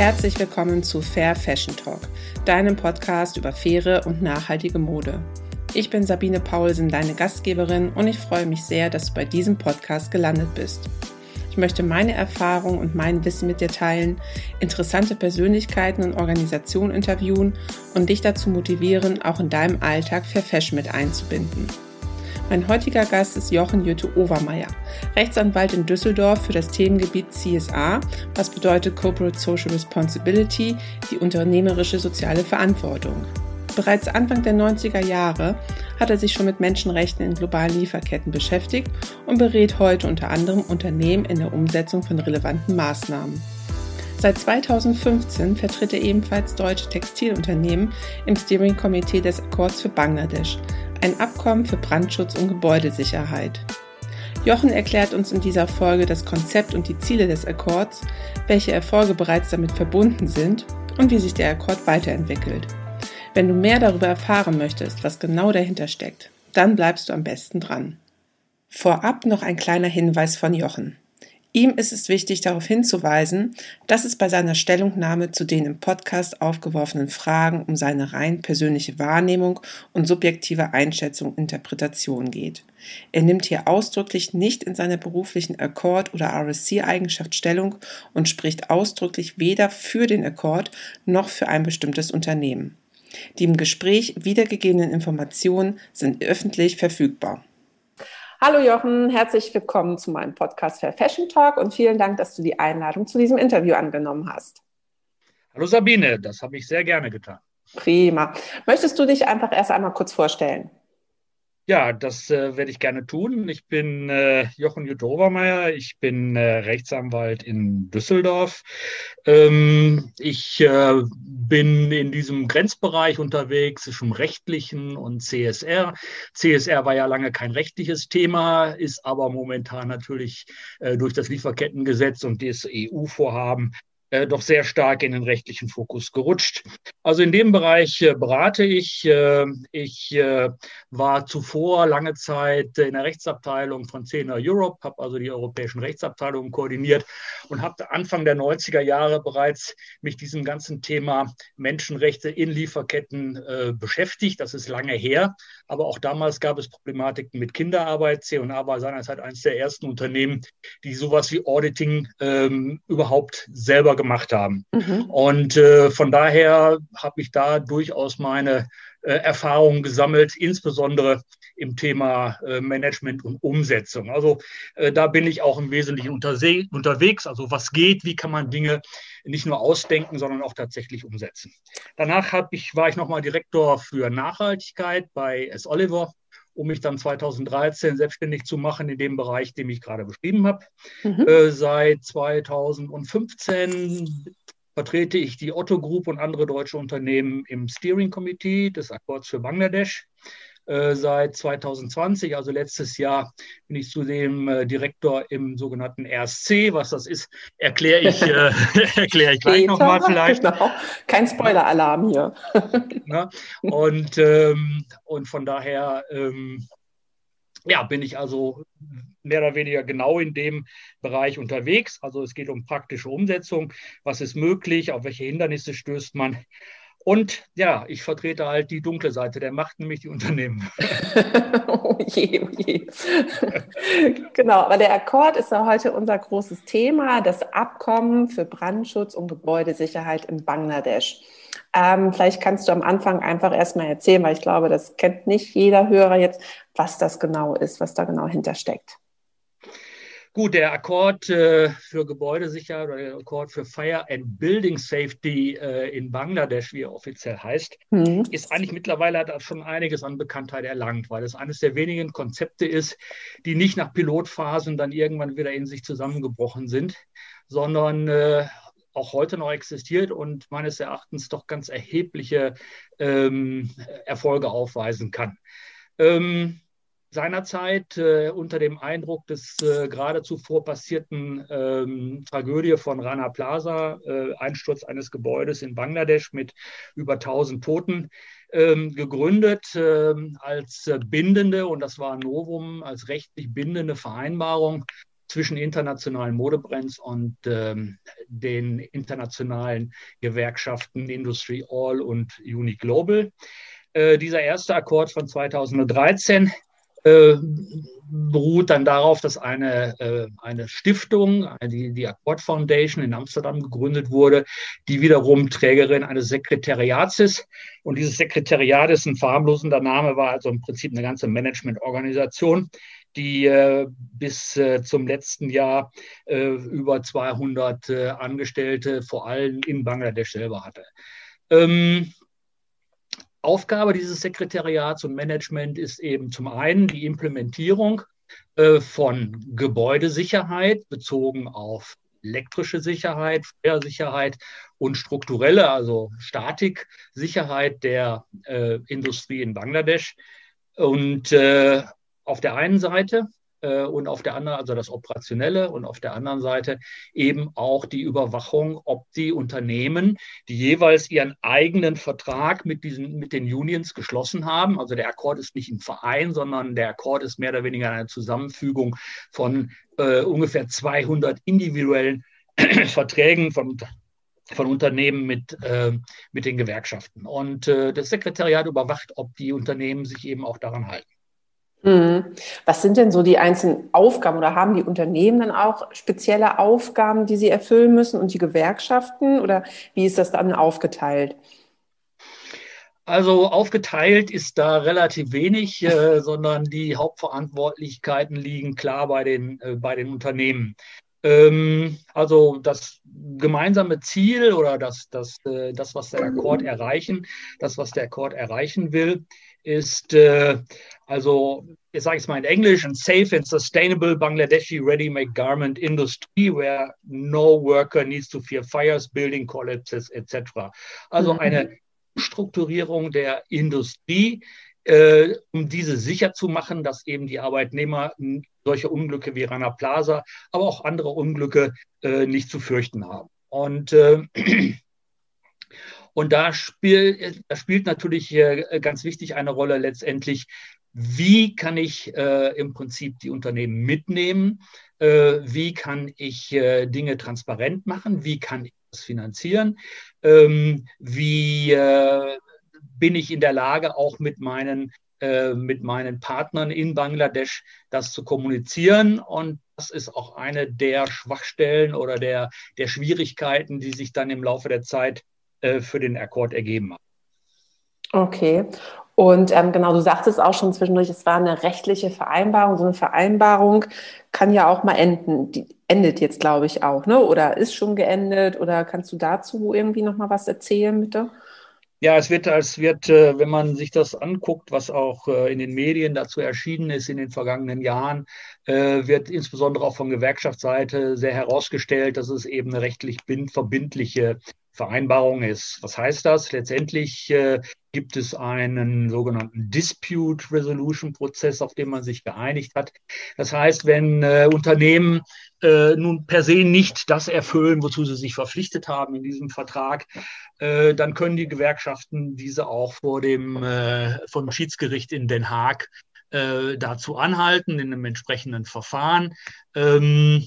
Herzlich willkommen zu Fair Fashion Talk, deinem Podcast über faire und nachhaltige Mode. Ich bin Sabine Paulsen, deine Gastgeberin, und ich freue mich sehr, dass du bei diesem Podcast gelandet bist. Ich möchte meine Erfahrungen und mein Wissen mit dir teilen, interessante Persönlichkeiten und Organisationen interviewen und dich dazu motivieren, auch in deinem Alltag Fair Fashion mit einzubinden. Mein heutiger Gast ist Jochen Jütte Overmeier, Rechtsanwalt in Düsseldorf für das Themengebiet CSA, was bedeutet Corporate Social Responsibility, die unternehmerische soziale Verantwortung. Bereits Anfang der 90er Jahre hat er sich schon mit Menschenrechten in globalen Lieferketten beschäftigt und berät heute unter anderem Unternehmen in der Umsetzung von relevanten Maßnahmen. Seit 2015 vertritt er ebenfalls deutsche Textilunternehmen im Steering Committee des Akkords für Bangladesch, ein Abkommen für Brandschutz und Gebäudesicherheit. Jochen erklärt uns in dieser Folge das Konzept und die Ziele des Akkords, welche Erfolge bereits damit verbunden sind und wie sich der Akkord weiterentwickelt. Wenn du mehr darüber erfahren möchtest, was genau dahinter steckt, dann bleibst du am besten dran. Vorab noch ein kleiner Hinweis von Jochen. Ihm ist es wichtig, darauf hinzuweisen, dass es bei seiner Stellungnahme zu den im Podcast aufgeworfenen Fragen um seine rein persönliche Wahrnehmung und subjektive Einschätzung Interpretation geht. Er nimmt hier ausdrücklich nicht in seiner beruflichen Accord- oder RSC-Eigenschaft Stellung und spricht ausdrücklich weder für den Accord noch für ein bestimmtes Unternehmen. Die im Gespräch wiedergegebenen Informationen sind öffentlich verfügbar. Hallo Jochen, herzlich willkommen zu meinem Podcast Fair Fashion Talk und vielen Dank, dass du die Einladung zu diesem Interview angenommen hast. Hallo Sabine, das habe ich sehr gerne getan. Prima. Möchtest du dich einfach erst einmal kurz vorstellen? Ja, das äh, werde ich gerne tun. Ich bin äh, Jochen Jutta Obermeier. Ich bin äh, Rechtsanwalt in Düsseldorf. Ähm, ich äh, bin in diesem Grenzbereich unterwegs zwischen rechtlichen und CSR. CSR war ja lange kein rechtliches Thema, ist aber momentan natürlich äh, durch das Lieferkettengesetz und das EU-Vorhaben äh, doch sehr stark in den rechtlichen Fokus gerutscht. Also in dem Bereich äh, berate ich. Äh, ich war zuvor lange Zeit in der Rechtsabteilung von CENA Europe, habe also die europäischen Rechtsabteilungen koordiniert und habe Anfang der 90er Jahre bereits mich diesem ganzen Thema Menschenrechte in Lieferketten beschäftigt. Das ist lange her, aber auch damals gab es Problematiken mit Kinderarbeit. C&A war seinerzeit eines der ersten Unternehmen, die sowas wie Auditing ähm, überhaupt selber gemacht haben. Mhm. Und äh, von daher habe ich da durchaus meine äh, Erfahrungen gesammelt, insbesondere im Thema äh, Management und Umsetzung. Also äh, da bin ich auch im Wesentlichen unterwegs. Also was geht, wie kann man Dinge nicht nur ausdenken, sondern auch tatsächlich umsetzen. Danach ich, war ich nochmal Direktor für Nachhaltigkeit bei S. Oliver um mich dann 2013 selbstständig zu machen in dem Bereich, den ich gerade beschrieben habe. Mhm. Äh, seit 2015 vertrete ich die Otto Group und andere deutsche Unternehmen im Steering Committee des Akkords für Bangladesch. Äh, seit 2020, also letztes Jahr, bin ich zudem äh, Direktor im sogenannten RSC. Was das ist, erkläre ich, äh, erkläre ich gleich nochmal vielleicht. Genau. Kein Spoiler-Alarm hier. Na? Und, ähm, und von daher ähm, ja, bin ich also mehr oder weniger genau in dem Bereich unterwegs. Also es geht um praktische Umsetzung. Was ist möglich? Auf welche Hindernisse stößt man? Und ja, ich vertrete halt die dunkle Seite der Macht, nämlich die Unternehmen. oh je, oh je. genau, aber der Akkord ist ja heute unser großes Thema, das Abkommen für Brandschutz und Gebäudesicherheit in Bangladesch. Ähm, vielleicht kannst du am Anfang einfach erstmal erzählen, weil ich glaube, das kennt nicht jeder Hörer jetzt, was das genau ist, was da genau hintersteckt. Gut, der Akkord äh, für Gebäudesicherheit oder der Akkord für Fire and Building Safety äh, in Bangladesch, wie er offiziell heißt, mhm. ist eigentlich mittlerweile hat er schon einiges an Bekanntheit erlangt, weil es eines der wenigen Konzepte ist, die nicht nach Pilotphasen dann irgendwann wieder in sich zusammengebrochen sind, sondern äh, auch heute noch existiert und meines Erachtens doch ganz erhebliche ähm, Erfolge aufweisen kann. Ähm, seinerzeit äh, unter dem Eindruck des äh, gerade zuvor passierten ähm, Tragödie von Rana Plaza, äh, Einsturz eines Gebäudes in Bangladesch mit über 1000 Toten, ähm, gegründet ähm, als bindende, und das war ein Novum, als rechtlich bindende Vereinbarung zwischen internationalen Modebrands und ähm, den internationalen Gewerkschaften Industry All und Uni Global. Äh, dieser erste Akkord von 2013 äh, beruht dann darauf, dass eine, äh, eine Stiftung, die, die Accord Foundation in Amsterdam gegründet wurde, die wiederum Trägerin eines Sekretariats ist. Und dieses Sekretariat ist ein verharmlosender Name, war also im Prinzip eine ganze Managementorganisation, die äh, bis äh, zum letzten Jahr äh, über 200 äh, Angestellte, vor allem in Bangladesch selber hatte. Ähm, Aufgabe dieses Sekretariats und Management ist eben zum einen die Implementierung äh, von Gebäudesicherheit bezogen auf elektrische Sicherheit, Feuersicherheit und strukturelle, also Statiksicherheit der äh, Industrie in Bangladesch. Und äh, auf der einen Seite äh, und auf der anderen, also das Operationelle und auf der anderen Seite eben auch die Überwachung, ob die Unternehmen, die jeweils ihren eigenen Vertrag mit diesen, mit den Unions geschlossen haben, also der Akkord ist nicht ein Verein, sondern der Akkord ist mehr oder weniger eine Zusammenfügung von äh, ungefähr 200 individuellen Verträgen von von Unternehmen mit, äh, mit den Gewerkschaften. Und äh, das Sekretariat überwacht, ob die Unternehmen sich eben auch daran halten. Mhm. Was sind denn so die einzelnen Aufgaben oder haben die Unternehmen dann auch spezielle Aufgaben, die sie erfüllen müssen und die Gewerkschaften oder wie ist das dann aufgeteilt? Also aufgeteilt ist da relativ wenig, äh, sondern die Hauptverantwortlichkeiten liegen klar bei den, äh, bei den Unternehmen. Ähm, also das gemeinsame Ziel oder das, das, äh, das, was der Akkord erreichen, das, was der Akkord erreichen will, ist äh, also, ich sage es mal in Englisch, a safe and sustainable Bangladeshi ready-made garment industry where no worker needs to fear fires, building collapses etc. Also mhm. eine Strukturierung der Industrie, äh, um diese sicher zu machen, dass eben die Arbeitnehmer solche Unglücke wie Rana Plaza, aber auch andere Unglücke äh, nicht zu fürchten haben. Und äh, und da, spiel, da spielt natürlich äh, ganz wichtig eine Rolle letztendlich, wie kann ich äh, im Prinzip die Unternehmen mitnehmen, äh, wie kann ich äh, Dinge transparent machen, wie kann ich das finanzieren, ähm, wie bin ich in der Lage, auch mit meinen, äh, mit meinen Partnern in Bangladesch das zu kommunizieren. Und das ist auch eine der Schwachstellen oder der, der Schwierigkeiten, die sich dann im Laufe der Zeit äh, für den Akkord ergeben haben. Okay. Und ähm, genau, du sagtest auch schon zwischendurch, es war eine rechtliche Vereinbarung. So eine Vereinbarung kann ja auch mal enden. Die endet jetzt, glaube ich, auch, ne? Oder ist schon geendet? Oder kannst du dazu irgendwie noch mal was erzählen, bitte? Ja, es wird, es wird, äh, wenn man sich das anguckt, was auch äh, in den Medien dazu erschienen ist in den vergangenen Jahren, äh, wird insbesondere auch von Gewerkschaftsseite sehr herausgestellt, dass es eben eine rechtlich verbindliche Vereinbarung ist. Was heißt das? Letztendlich gibt es einen sogenannten Dispute Resolution Prozess, auf dem man sich geeinigt hat. Das heißt, wenn Unternehmen äh, nun per se nicht das erfüllen, wozu sie sich verpflichtet haben in diesem Vertrag, äh, dann können die Gewerkschaften diese auch vor dem äh, vom Schiedsgericht in Den Haag äh, dazu anhalten in einem entsprechenden Verfahren. Ähm,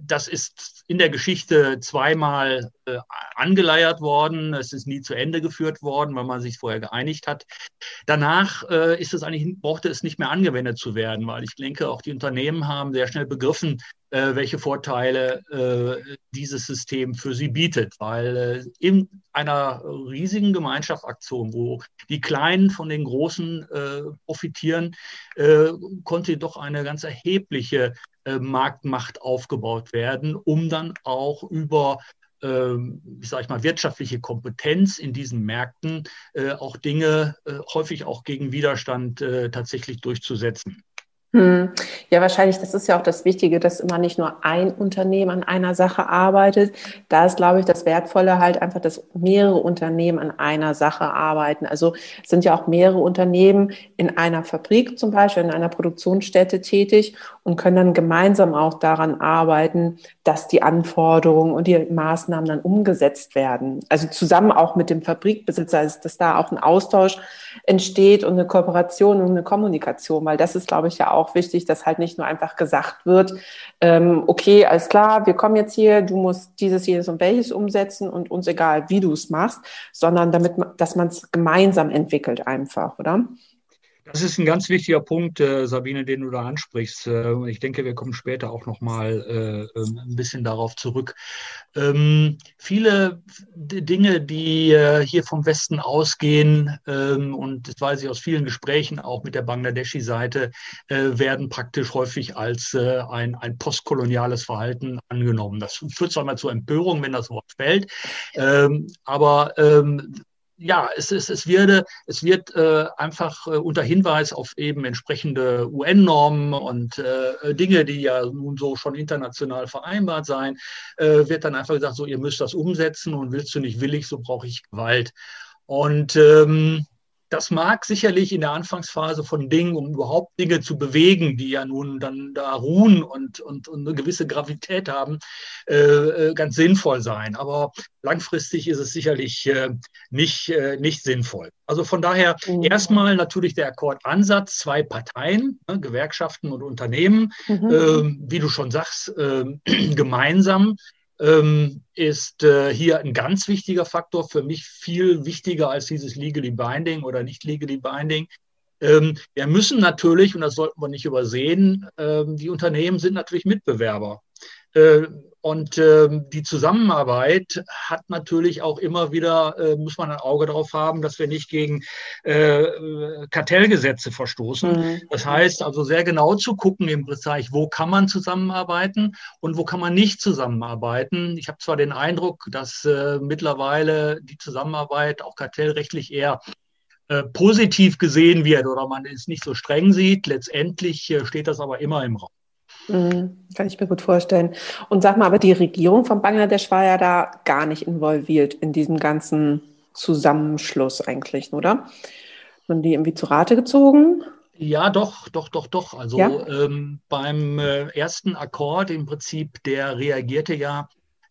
das ist in der Geschichte zweimal äh, angeleiert worden. Es ist nie zu Ende geführt worden, weil man sich vorher geeinigt hat. Danach äh, ist es eigentlich, brauchte es nicht mehr angewendet zu werden, weil ich denke, auch die Unternehmen haben sehr schnell begriffen, äh, welche Vorteile äh, dieses System für sie bietet. Weil äh, in einer riesigen Gemeinschaftsaktion, wo die Kleinen von den Großen äh, profitieren, äh, konnte doch eine ganz erhebliche äh, Marktmacht aufgebaut werden, um dann auch über ähm, ich sage mal, wirtschaftliche Kompetenz in diesen Märkten auch Dinge häufig auch gegen Widerstand tatsächlich durchzusetzen. Hm. Ja, wahrscheinlich, das ist ja auch das Wichtige, dass immer nicht nur ein Unternehmen an einer Sache arbeitet. Da ist, glaube ich, das Wertvolle halt einfach, dass mehrere Unternehmen an einer Sache arbeiten. Also sind ja auch mehrere Unternehmen in einer Fabrik zum Beispiel, in einer Produktionsstätte tätig und können dann gemeinsam auch daran arbeiten, dass die Anforderungen und die Maßnahmen dann umgesetzt werden. Also zusammen auch mit dem Fabrikbesitzer, dass da auch ein Austausch entsteht und eine Kooperation und eine Kommunikation, weil das ist, glaube ich, ja auch wichtig, dass halt nicht nur einfach gesagt wird, ähm, okay, alles klar, wir kommen jetzt hier, du musst dieses, jenes und welches umsetzen und uns egal, wie du es machst, sondern damit, dass man es gemeinsam entwickelt einfach, oder? Das ist ein ganz wichtiger Punkt, äh, Sabine, den du da ansprichst. Äh, ich denke, wir kommen später auch noch mal äh, ähm, ein bisschen darauf zurück. Ähm, viele Dinge, die äh, hier vom Westen ausgehen, ähm, und das weiß ich aus vielen Gesprächen auch mit der Bangladeschi-Seite, äh, werden praktisch häufig als äh, ein, ein postkoloniales Verhalten angenommen. Das führt zwar mal zur Empörung, wenn das Wort fällt, ähm, aber ähm, ja, es, ist, es, werde, es wird äh, einfach äh, unter Hinweis auf eben entsprechende UN-Normen und äh, Dinge, die ja nun so schon international vereinbart sein, äh, wird dann einfach gesagt, so ihr müsst das umsetzen und willst du nicht willig, so brauche ich Gewalt. Und ähm, das mag sicherlich in der Anfangsphase von Dingen, um überhaupt Dinge zu bewegen, die ja nun dann da ruhen und, und, und eine gewisse Gravität haben, äh, äh, ganz sinnvoll sein. Aber langfristig ist es sicherlich äh, nicht, äh, nicht sinnvoll. Also von daher mhm. erstmal natürlich der Akkordansatz, zwei Parteien, ne, Gewerkschaften und Unternehmen, mhm. Ähm, wie du schon sagst, ähm, gemeinsam ähm, ist äh, hier ein ganz wichtiger Faktor, für mich viel wichtiger als dieses Legally Binding oder nicht Legally Binding. Ähm, wir müssen natürlich, und das sollten wir nicht übersehen, ähm, die Unternehmen sind natürlich Mitbewerber. Äh, und ähm, die Zusammenarbeit hat natürlich auch immer wieder, äh, muss man ein Auge darauf haben, dass wir nicht gegen äh, Kartellgesetze verstoßen. Mhm. Das heißt also sehr genau zu gucken im Bereich, wo kann man zusammenarbeiten und wo kann man nicht zusammenarbeiten. Ich habe zwar den Eindruck, dass mittlerweile die Zusammenarbeit auch kartellrechtlich eher positiv gesehen wird oder man es nicht so streng sieht. Letztendlich steht das aber immer im Raum. Mhm, kann ich mir gut vorstellen. Und sag mal, aber die Regierung von Bangladesch war ja da gar nicht involviert in diesem ganzen Zusammenschluss eigentlich, oder? Haben die irgendwie zu Rate gezogen? Ja, doch, doch, doch, doch. Also ja? ähm, beim äh, ersten Akkord im Prinzip, der reagierte ja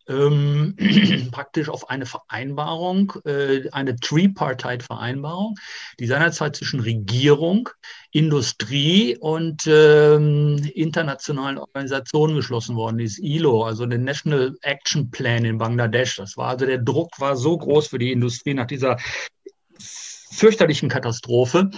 ähm, praktisch auf eine Vereinbarung, äh, eine Tripartite-Vereinbarung, die seinerzeit zwischen Regierung, Industrie und ähm, internationalen Organisationen geschlossen worden ist, ILO, also der National Action Plan in Bangladesch. Das war also der Druck war so groß für die Industrie nach dieser fürchterlichen Katastrophe,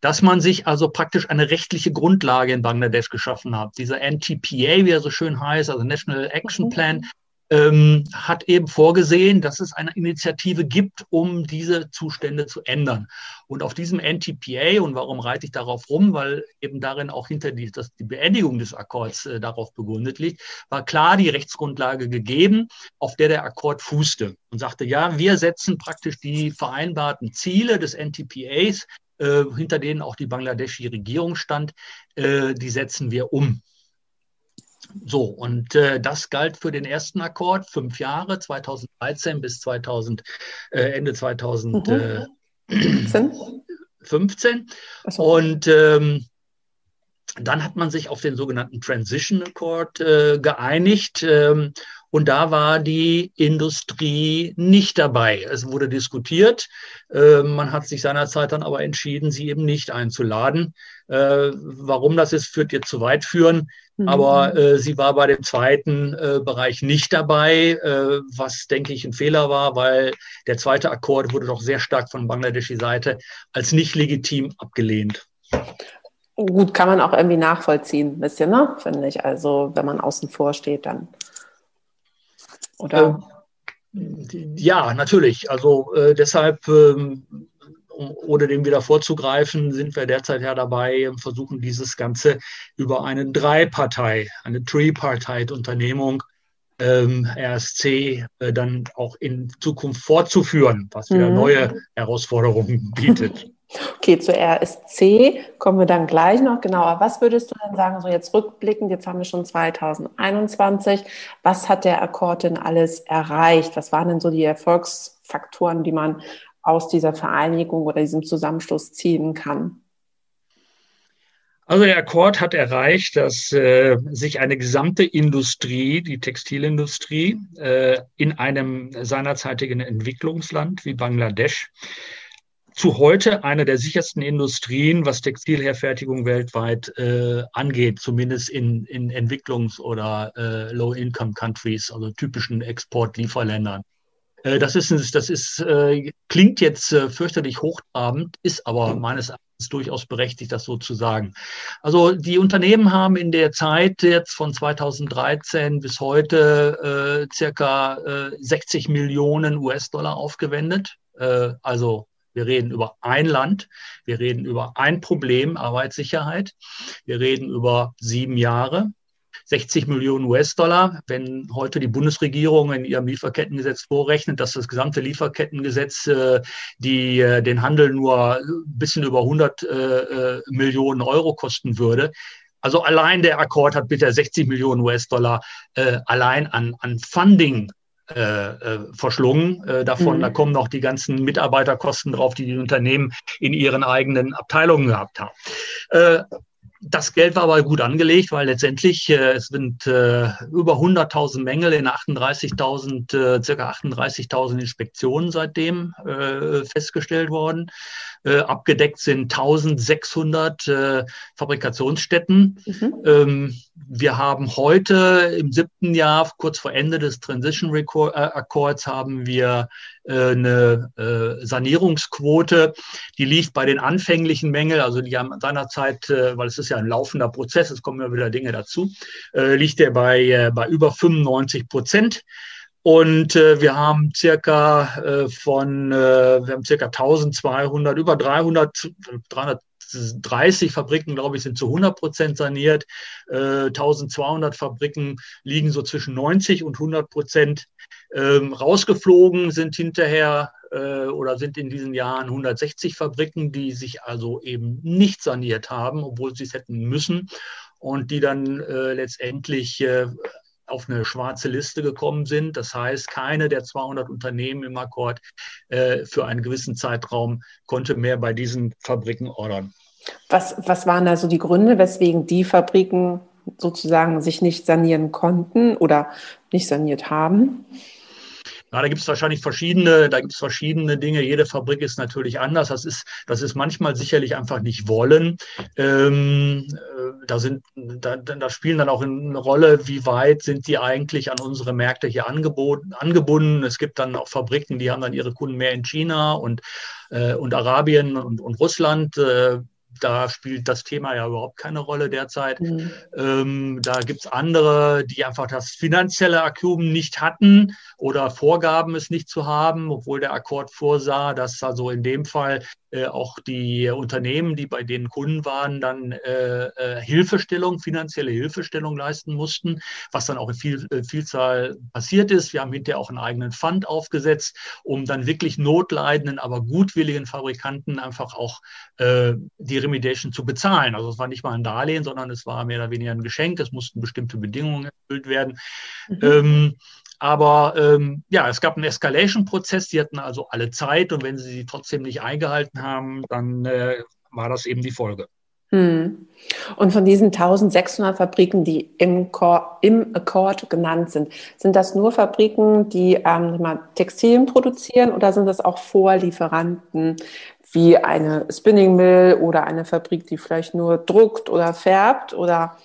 dass man sich also praktisch eine rechtliche Grundlage in Bangladesch geschaffen hat. Dieser NTPA, wie er so schön heißt, also National Action mhm. Plan, ähm, hat eben vorgesehen, dass es eine Initiative gibt, um diese Zustände zu ändern. Und auf diesem NTPA, und warum reite ich darauf rum, weil eben darin auch hinter die, dass die Beendigung des Akkords äh, darauf begründet liegt, war klar die Rechtsgrundlage gegeben, auf der der Akkord fußte und sagte, ja, wir setzen praktisch die vereinbarten Ziele des NTPAs, äh, hinter denen auch die bangladeschi Regierung stand, äh, die setzen wir um. So, und äh, das galt für den ersten Akkord, fünf Jahre, 2013 bis 2000, äh, Ende 2015. Mhm. So. Und ähm, dann hat man sich auf den sogenannten Transition Accord äh, geeinigt. Ähm, und da war die Industrie nicht dabei. Es wurde diskutiert. Äh, man hat sich seinerzeit dann aber entschieden, sie eben nicht einzuladen. Äh, warum das ist, führt jetzt zu weit führen. Mhm. Aber äh, sie war bei dem zweiten äh, Bereich nicht dabei, äh, was, denke ich, ein Fehler war, weil der zweite Akkord wurde doch sehr stark von bangladeschi Seite als nicht legitim abgelehnt. Gut, kann man auch irgendwie nachvollziehen, ein bisschen, ne? finde ich. Also, wenn man außen vor steht, dann. Oder? Ähm, ja, natürlich. Also äh, deshalb, ähm, ohne dem wieder vorzugreifen, sind wir derzeit ja dabei, versuchen dieses Ganze über eine Drei-Partei, eine Tripartite-Unternehmung, ähm, RSC, äh, dann auch in Zukunft fortzuführen, was wieder mhm. neue Herausforderungen bietet. Okay, zur RSC kommen wir dann gleich noch genauer. Was würdest du denn sagen, so jetzt rückblickend, jetzt haben wir schon 2021, was hat der Akkord denn alles erreicht? Was waren denn so die Erfolgsfaktoren, die man aus dieser Vereinigung oder diesem Zusammenschluss ziehen kann? Also der Akkord hat erreicht, dass äh, sich eine gesamte Industrie, die Textilindustrie, äh, in einem seinerzeitigen Entwicklungsland wie Bangladesch zu heute eine der sichersten Industrien, was Textilherfertigung weltweit äh, angeht, zumindest in, in Entwicklungs- oder äh, Low-Income-Countries, also typischen Exportlieferländern. Äh, das ist, das ist, äh, klingt jetzt äh, fürchterlich hochtrabend, ist aber meines Erachtens durchaus berechtigt, das so zu sagen. Also die Unternehmen haben in der Zeit jetzt von 2013 bis heute äh, circa äh, 60 Millionen US-Dollar aufgewendet. Äh, also wir reden über ein Land, wir reden über ein Problem, Arbeitssicherheit. Wir reden über sieben Jahre. 60 Millionen US-Dollar. Wenn heute die Bundesregierung in ihrem Lieferkettengesetz vorrechnet, dass das gesamte Lieferkettengesetz äh, die, äh, den Handel nur ein bisschen über 100 äh, äh, Millionen Euro kosten würde, also allein der Akkord hat bitte 60 Millionen US-Dollar äh, allein an, an Funding äh, äh, verschlungen. Äh, davon, mhm. da kommen noch die ganzen Mitarbeiterkosten drauf, die die Unternehmen in ihren eigenen Abteilungen gehabt haben. Äh, das Geld war aber gut angelegt, weil letztendlich äh, es sind äh, über 100.000 Mängel in 38.000, äh, circa 38.000 Inspektionen seitdem äh, festgestellt worden. Äh, abgedeckt sind 1.600 äh, Fabrikationsstätten. Mhm. Ähm, wir haben heute im siebten Jahr, kurz vor Ende des Transition Record, äh, Accords, haben wir äh, eine äh, Sanierungsquote, die liegt bei den anfänglichen Mängeln, also die haben seinerzeit, äh, weil es ist ja ein laufender Prozess, es kommen ja wieder Dinge dazu, liegt der bei, bei über 95 Prozent. Und äh, wir haben circa äh, von, äh, wir haben circa 1200, über 300, 330 Fabriken, glaube ich, sind zu 100 Prozent saniert. Äh, 1200 Fabriken liegen so zwischen 90 und 100 Prozent. Ähm, rausgeflogen sind hinterher äh, oder sind in diesen Jahren 160 Fabriken, die sich also eben nicht saniert haben, obwohl sie es hätten müssen und die dann äh, letztendlich äh, auf eine schwarze Liste gekommen sind. Das heißt, keine der 200 Unternehmen im Akkord äh, für einen gewissen Zeitraum konnte mehr bei diesen Fabriken ordern. Was, was waren da so die Gründe, weswegen die Fabriken sozusagen sich nicht sanieren konnten oder nicht saniert haben? Ja, da gibt es wahrscheinlich verschiedene, da gibt es verschiedene Dinge. Jede Fabrik ist natürlich anders. Das ist, das ist manchmal sicherlich einfach nicht wollen. Ähm, äh, da sind, da, da spielen dann auch eine Rolle, wie weit sind die eigentlich an unsere Märkte hier angeboten, angebunden. Es gibt dann auch Fabriken, die haben dann ihre Kunden mehr in China und, äh, und Arabien und, und Russland. Äh, da spielt das Thema ja überhaupt keine Rolle derzeit. Mhm. Ähm, da gibt es andere, die einfach das finanzielle Akkum nicht hatten oder vorgaben, es nicht zu haben, obwohl der Akkord vorsah, dass also in dem Fall äh, auch die Unternehmen, die bei den Kunden waren, dann äh, äh, Hilfestellung, finanzielle Hilfestellung leisten mussten, was dann auch in viel, äh, Vielzahl passiert ist. Wir haben hinterher auch einen eigenen Fund aufgesetzt, um dann wirklich notleidenden, aber gutwilligen Fabrikanten einfach auch äh, die Remediation zu bezahlen. Also es war nicht mal ein Darlehen, sondern es war mehr oder weniger ein Geschenk. Es mussten bestimmte Bedingungen erfüllt werden. Mhm. Ähm, aber ähm, ja, es gab einen Escalation-Prozess, die hatten also alle Zeit und wenn sie sie trotzdem nicht eingehalten haben, dann äh, war das eben die Folge. Hm. Und von diesen 1600 Fabriken, die im, Cor im Accord genannt sind, sind das nur Fabriken, die ähm, Textilien produzieren oder sind das auch Vorlieferanten wie eine Spinning Mill oder eine Fabrik, die vielleicht nur druckt oder färbt oder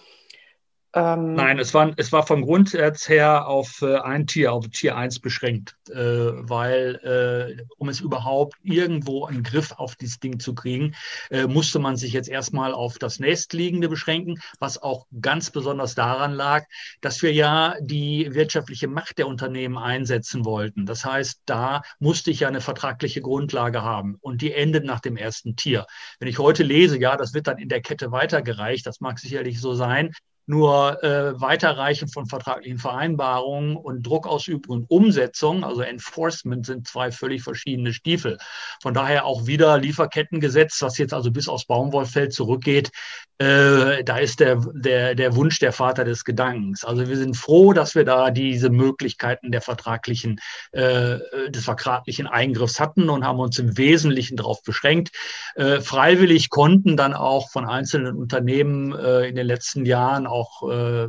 ähm, Nein, es war, es war vom Grundsatz her auf äh, ein Tier, auf Tier 1 beschränkt, äh, weil äh, um es überhaupt irgendwo einen Griff auf dieses Ding zu kriegen, äh, musste man sich jetzt erstmal auf das nächstliegende beschränken, was auch ganz besonders daran lag, dass wir ja die wirtschaftliche Macht der Unternehmen einsetzen wollten. Das heißt, da musste ich ja eine vertragliche Grundlage haben und die endet nach dem ersten Tier. Wenn ich heute lese, ja, das wird dann in der Kette weitergereicht, das mag sicherlich so sein, nur äh, Weiterreichen von vertraglichen Vereinbarungen und Druckausübung und Umsetzung, also Enforcement, sind zwei völlig verschiedene Stiefel. Von daher auch wieder Lieferkettengesetz, was jetzt also bis aufs Baumwollfeld zurückgeht. Äh, da ist der, der, der Wunsch der Vater des Gedankens. Also wir sind froh, dass wir da diese Möglichkeiten der vertraglichen, äh, des vertraglichen Eingriffs hatten und haben uns im Wesentlichen darauf beschränkt. Äh, freiwillig konnten dann auch von einzelnen Unternehmen äh, in den letzten Jahren auch äh,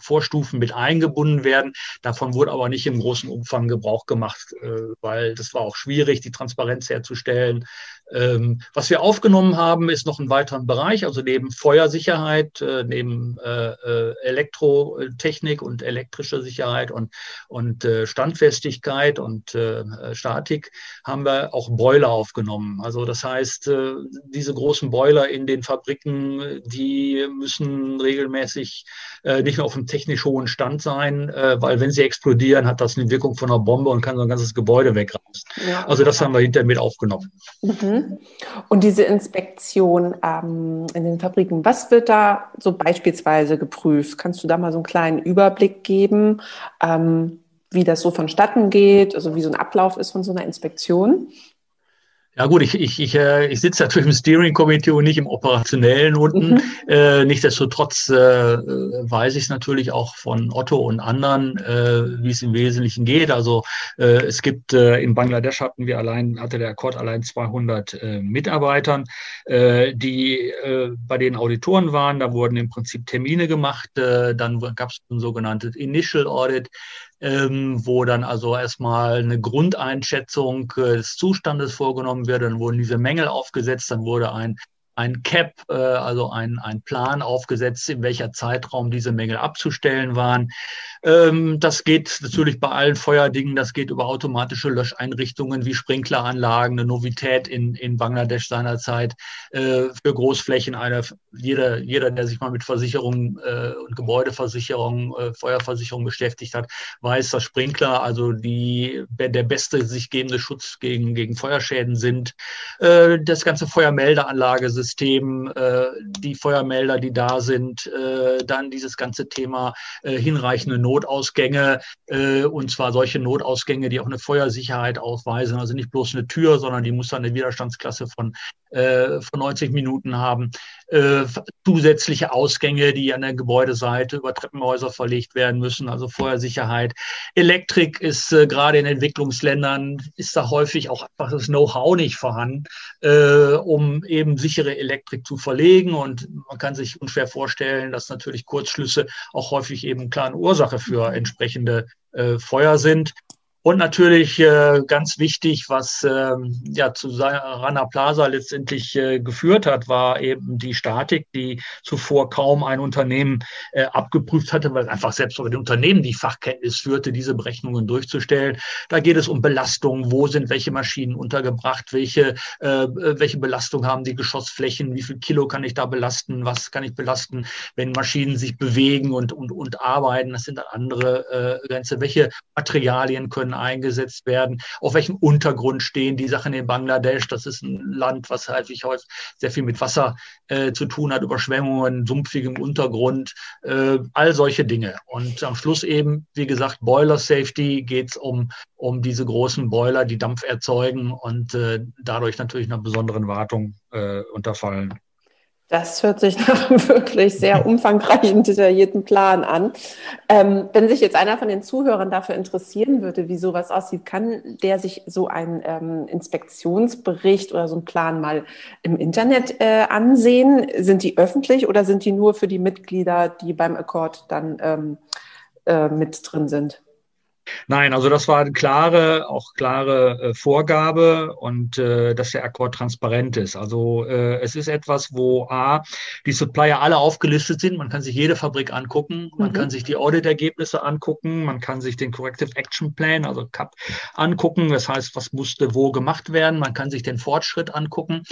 Vorstufen mit eingebunden werden. Davon wurde aber nicht im großen Umfang Gebrauch gemacht, äh, weil das war auch schwierig, die Transparenz herzustellen. Ähm, was wir aufgenommen haben, ist noch ein weiterer Bereich, also neben Feuersicherheit, äh, neben äh, äh Elektrotechnik und elektrischer Sicherheit und, und äh, Standfestigkeit und Statik haben wir auch Boiler aufgenommen. Also das heißt, diese großen Boiler in den Fabriken, die müssen regelmäßig nicht nur auf einem technisch hohen Stand sein, weil wenn sie explodieren, hat das eine Wirkung von einer Bombe und kann so ein ganzes Gebäude wegreißen. Ja, also das haben wir hinterher mit aufgenommen. Mhm. Und diese Inspektion ähm, in den Fabriken, was wird da so beispielsweise geprüft? Kannst du da mal so einen kleinen Überblick geben, ähm, wie das so vonstatten geht, also wie so ein Ablauf ist von so einer Inspektion? Ja gut, ich, ich, ich, äh, ich sitze natürlich im Steering Committee und nicht im operationellen unten. Mhm. Äh, Nichtsdestotrotz äh, weiß ich es natürlich auch von Otto und anderen, äh, wie es im Wesentlichen geht. Also äh, es gibt äh, in Bangladesch hatten wir allein, hatte der Akkord allein 200 äh, Mitarbeitern, äh, die äh, bei den Auditoren waren. Da wurden im Prinzip Termine gemacht. Äh, dann gab es ein sogenanntes Initial Audit ähm, wo dann also erstmal eine Grundeinschätzung äh, des Zustandes vorgenommen wird, dann wurden diese Mängel aufgesetzt, dann wurde ein ein Cap, äh, also ein, ein Plan aufgesetzt, in welcher Zeitraum diese Mängel abzustellen waren. Ähm, das geht natürlich bei allen Feuerdingen, das geht über automatische Löscheinrichtungen wie Sprinkleranlagen, eine Novität in, in Bangladesch seinerzeit äh, für Großflächen. Eine, jeder, jeder, der sich mal mit Versicherung äh, und Gebäudeversicherung, äh, Feuerversicherung beschäftigt hat, weiß, dass Sprinkler also die, der beste sich gebende Schutz gegen, gegen Feuerschäden sind. Äh, das ganze Feuermeldeanlagesystem, äh, die Feuermelder, die da sind, äh, dann dieses ganze Thema äh, hinreichende Notausgänge und zwar solche Notausgänge, die auch eine Feuersicherheit ausweisen. Also nicht bloß eine Tür, sondern die muss dann eine Widerstandsklasse von, äh, von 90 Minuten haben. Äh, zusätzliche Ausgänge, die an der Gebäudeseite über Treppenhäuser verlegt werden müssen, also Feuersicherheit. Elektrik ist äh, gerade in Entwicklungsländern, ist da häufig auch einfach das Know-how nicht vorhanden, äh, um eben sichere Elektrik zu verlegen. Und man kann sich unschwer vorstellen, dass natürlich Kurzschlüsse auch häufig eben klar eine Ursache für entsprechende äh, Feuer sind. Und natürlich äh, ganz wichtig, was ähm, ja zu Rana Plaza letztendlich äh, geführt hat, war eben die Statik, die zuvor kaum ein Unternehmen äh, abgeprüft hatte, weil einfach selbst bei den Unternehmen die Fachkenntnis führte, diese Berechnungen durchzustellen. Da geht es um Belastungen, wo sind welche Maschinen untergebracht, welche, äh, welche Belastung haben die Geschossflächen, wie viel Kilo kann ich da belasten, was kann ich belasten, wenn Maschinen sich bewegen und, und, und arbeiten. Das sind dann andere äh, Grenze. Welche Materialien können eingesetzt werden, auf welchem Untergrund stehen die Sachen in Bangladesch. Das ist ein Land, was häufig sehr viel mit Wasser äh, zu tun hat, Überschwemmungen, sumpfigem Untergrund, äh, all solche Dinge. Und am Schluss eben, wie gesagt, Boiler Safety geht es um, um diese großen Boiler, die Dampf erzeugen und äh, dadurch natürlich einer besonderen Wartung äh, unterfallen. Das hört sich nach einem wirklich sehr umfangreichen, detaillierten Plan an. Ähm, wenn sich jetzt einer von den Zuhörern dafür interessieren würde, wie sowas aussieht, kann der sich so einen ähm, Inspektionsbericht oder so einen Plan mal im Internet äh, ansehen? Sind die öffentlich oder sind die nur für die Mitglieder, die beim Akkord dann ähm, äh, mit drin sind? Nein, also das war eine klare, auch klare äh, Vorgabe und äh, dass der Akkord transparent ist. Also äh, es ist etwas, wo A, die Supplier alle aufgelistet sind. Man kann sich jede Fabrik angucken, man mhm. kann sich die Auditergebnisse angucken, man kann sich den Corrective Action Plan, also CAP, angucken. Das heißt, was musste wo gemacht werden. Man kann sich den Fortschritt angucken.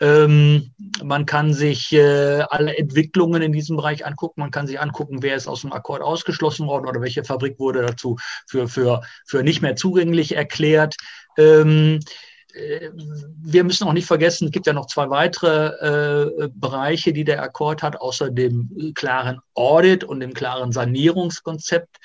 Ähm, man kann sich äh, alle Entwicklungen in diesem Bereich angucken. Man kann sich angucken, wer ist aus dem Akkord ausgeschlossen worden oder welche Fabrik wurde dazu für, für, für nicht mehr zugänglich erklärt. Ähm, äh, wir müssen auch nicht vergessen, es gibt ja noch zwei weitere äh, Bereiche, die der Akkord hat, außer dem klaren Audit und dem klaren Sanierungskonzept.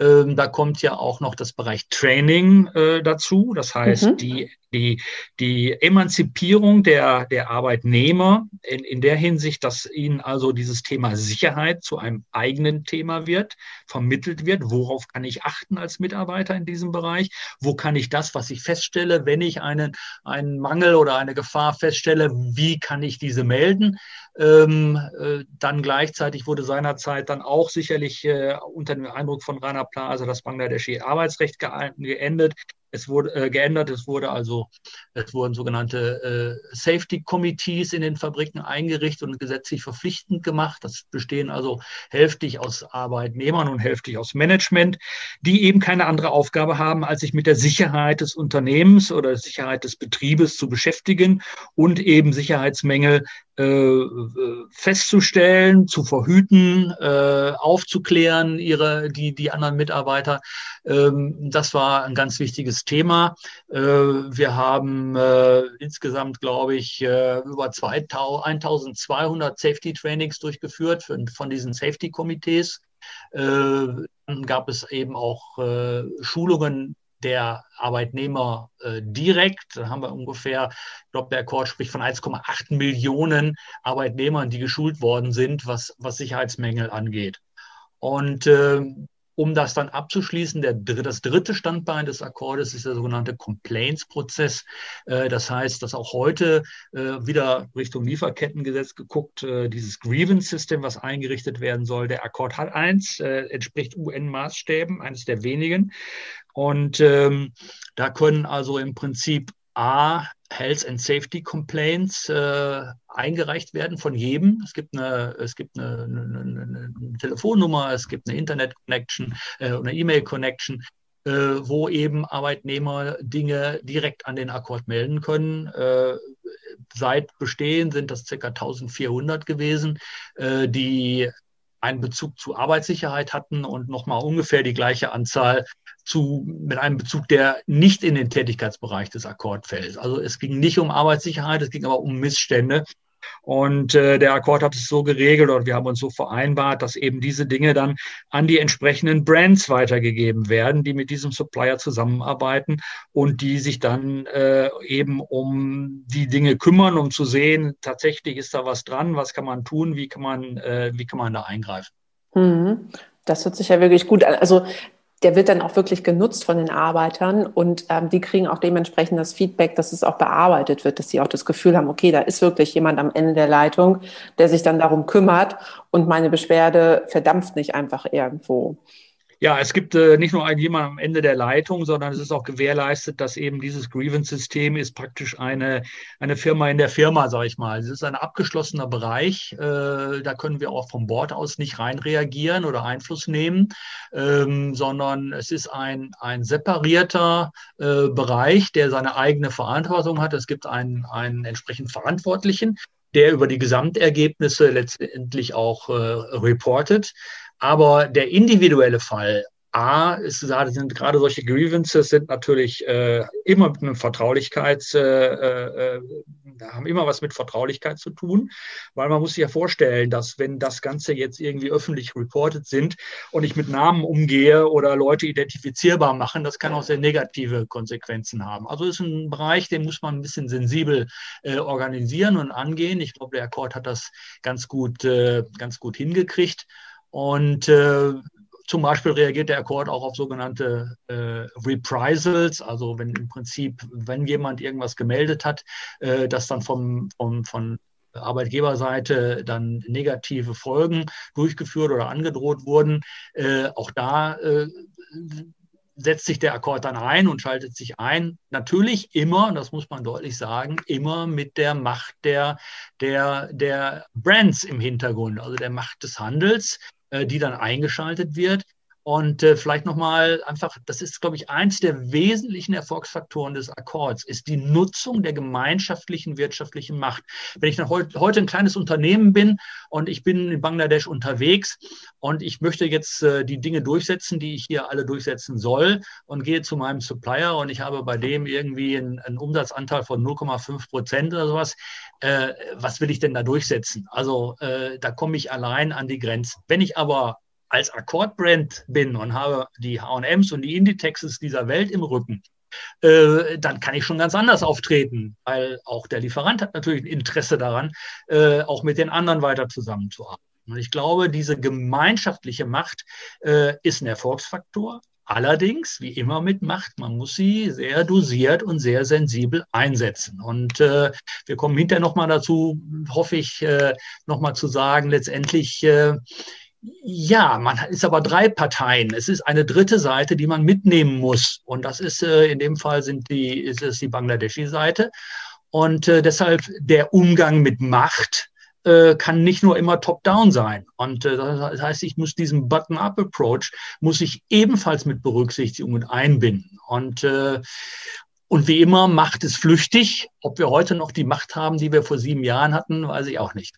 Ähm, da kommt ja auch noch das Bereich Training äh, dazu. Das heißt, mhm. die die, die Emanzipierung der, der Arbeitnehmer in, in der Hinsicht, dass ihnen also dieses Thema Sicherheit zu einem eigenen Thema wird, vermittelt wird. Worauf kann ich achten als Mitarbeiter in diesem Bereich? Wo kann ich das, was ich feststelle, wenn ich einen, einen Mangel oder eine Gefahr feststelle, wie kann ich diese melden? Ähm, äh, dann gleichzeitig wurde seinerzeit dann auch sicherlich äh, unter dem Eindruck von Rana Plaza das Bangladeschi Arbeitsrecht geendet. Es wurde äh, geändert, es wurde also, es wurden sogenannte äh, Safety Committees in den Fabriken eingerichtet und gesetzlich verpflichtend gemacht. Das bestehen also hälftig aus Arbeitnehmern und hälftig aus Management, die eben keine andere Aufgabe haben, als sich mit der Sicherheit des Unternehmens oder Sicherheit des Betriebes zu beschäftigen und eben Sicherheitsmängel äh, festzustellen, zu verhüten, äh, aufzuklären, ihre, die, die anderen Mitarbeiter. Ähm, das war ein ganz wichtiges Thema. Äh, wir haben insgesamt, glaube ich, über 1200 Safety Trainings durchgeführt von diesen Safety Komitees. Dann gab es eben auch Schulungen der Arbeitnehmer äh, direkt. Da haben wir ungefähr, ich glaube, der Akkord spricht von 1,8 Millionen Arbeitnehmern, die geschult worden sind, was, was Sicherheitsmängel angeht. Und äh, um das dann abzuschließen, der, das dritte Standbein des Akkordes ist der sogenannte Complaints-Prozess. Äh, das heißt, dass auch heute äh, wieder Richtung Lieferkettengesetz geguckt, äh, dieses Grievance-System, was eingerichtet werden soll. Der Akkord hat eins, entspricht UN-Maßstäben, eines der wenigen. Und ähm, da können also im Prinzip A, Health and Safety Complaints äh, eingereicht werden von jedem. Es gibt eine, es gibt eine, eine, eine Telefonnummer, es gibt eine Internet Connection, äh, eine E-Mail Connection, äh, wo eben Arbeitnehmer Dinge direkt an den Akkord melden können. Äh, seit Bestehen sind das ca. 1400 gewesen, äh, die einen Bezug zu Arbeitssicherheit hatten und nochmal ungefähr die gleiche Anzahl zu, mit einem Bezug, der nicht in den Tätigkeitsbereich des Akkord fällt. Also es ging nicht um Arbeitssicherheit, es ging aber um Missstände. Und äh, der Akkord hat es so geregelt und wir haben uns so vereinbart, dass eben diese Dinge dann an die entsprechenden Brands weitergegeben werden, die mit diesem Supplier zusammenarbeiten und die sich dann äh, eben um die Dinge kümmern, um zu sehen, tatsächlich ist da was dran, was kann man tun, wie kann man, äh, wie kann man da eingreifen. Mhm. Das hört sich ja wirklich gut an. Also der wird dann auch wirklich genutzt von den Arbeitern und ähm, die kriegen auch dementsprechend das Feedback, dass es auch bearbeitet wird, dass sie auch das Gefühl haben, okay, da ist wirklich jemand am Ende der Leitung, der sich dann darum kümmert und meine Beschwerde verdampft nicht einfach irgendwo. Ja, es gibt äh, nicht nur einen jemand am Ende der Leitung, sondern es ist auch gewährleistet, dass eben dieses Grievance-System ist praktisch eine, eine Firma in der Firma, sage ich mal. Es ist ein abgeschlossener Bereich. Äh, da können wir auch vom Bord aus nicht rein reagieren oder Einfluss nehmen, ähm, sondern es ist ein, ein separierter äh, Bereich, der seine eigene Verantwortung hat. Es gibt einen, einen entsprechend Verantwortlichen, der über die Gesamtergebnisse letztendlich auch äh, reportet. Aber der individuelle Fall, A, ist, sind gerade solche Grievances sind natürlich äh, immer mit einem Vertraulichkeits, äh, äh, haben immer was mit Vertraulichkeit zu tun, weil man muss sich ja vorstellen, dass wenn das Ganze jetzt irgendwie öffentlich reported sind und ich mit Namen umgehe oder Leute identifizierbar machen, das kann auch sehr negative Konsequenzen haben. Also ist ein Bereich, den muss man ein bisschen sensibel äh, organisieren und angehen. Ich glaube, der Akkord hat das ganz gut, äh, ganz gut hingekriegt. Und äh, zum Beispiel reagiert der Akkord auch auf sogenannte äh, Reprisals, also wenn im Prinzip, wenn jemand irgendwas gemeldet hat, äh, das dann vom, vom, von Arbeitgeberseite dann negative Folgen durchgeführt oder angedroht wurden. Äh, auch da äh, setzt sich der Akkord dann ein und schaltet sich ein. Natürlich immer, das muss man deutlich sagen, immer mit der Macht der, der, der Brands im Hintergrund, also der Macht des Handels. Äh, die dann eingeschaltet wird. Und äh, vielleicht nochmal einfach, das ist, glaube ich, eins der wesentlichen Erfolgsfaktoren des Akkords, ist die Nutzung der gemeinschaftlichen wirtschaftlichen Macht. Wenn ich noch heute, heute ein kleines Unternehmen bin und ich bin in Bangladesch unterwegs und ich möchte jetzt äh, die Dinge durchsetzen, die ich hier alle durchsetzen soll und gehe zu meinem Supplier und ich habe bei dem irgendwie einen, einen Umsatzanteil von 0,5 Prozent oder sowas, äh, was will ich denn da durchsetzen? Also äh, da komme ich allein an die Grenzen. Wenn ich aber als Akkordbrand bin und habe die H&Ms und die Inditexes dieser Welt im Rücken, äh, dann kann ich schon ganz anders auftreten, weil auch der Lieferant hat natürlich ein Interesse daran, äh, auch mit den anderen weiter zusammenzuarbeiten. Und ich glaube, diese gemeinschaftliche Macht äh, ist ein Erfolgsfaktor. Allerdings, wie immer mit Macht, man muss sie sehr dosiert und sehr sensibel einsetzen. Und äh, wir kommen hinterher nochmal dazu, hoffe ich, äh, nochmal zu sagen, letztendlich, äh, ja, man ist aber drei Parteien. Es ist eine dritte Seite, die man mitnehmen muss. Und das ist äh, in dem Fall sind die, ist es die Bangladeschi-Seite. Und äh, deshalb der Umgang mit Macht äh, kann nicht nur immer top-down sein. Und das heißt, ich muss diesen Button-up-Approach muss ich ebenfalls mit berücksichtigen und einbinden. Und und wie immer, Macht ist flüchtig. Ob wir heute noch die Macht haben, die wir vor sieben Jahren hatten, weiß ich auch nicht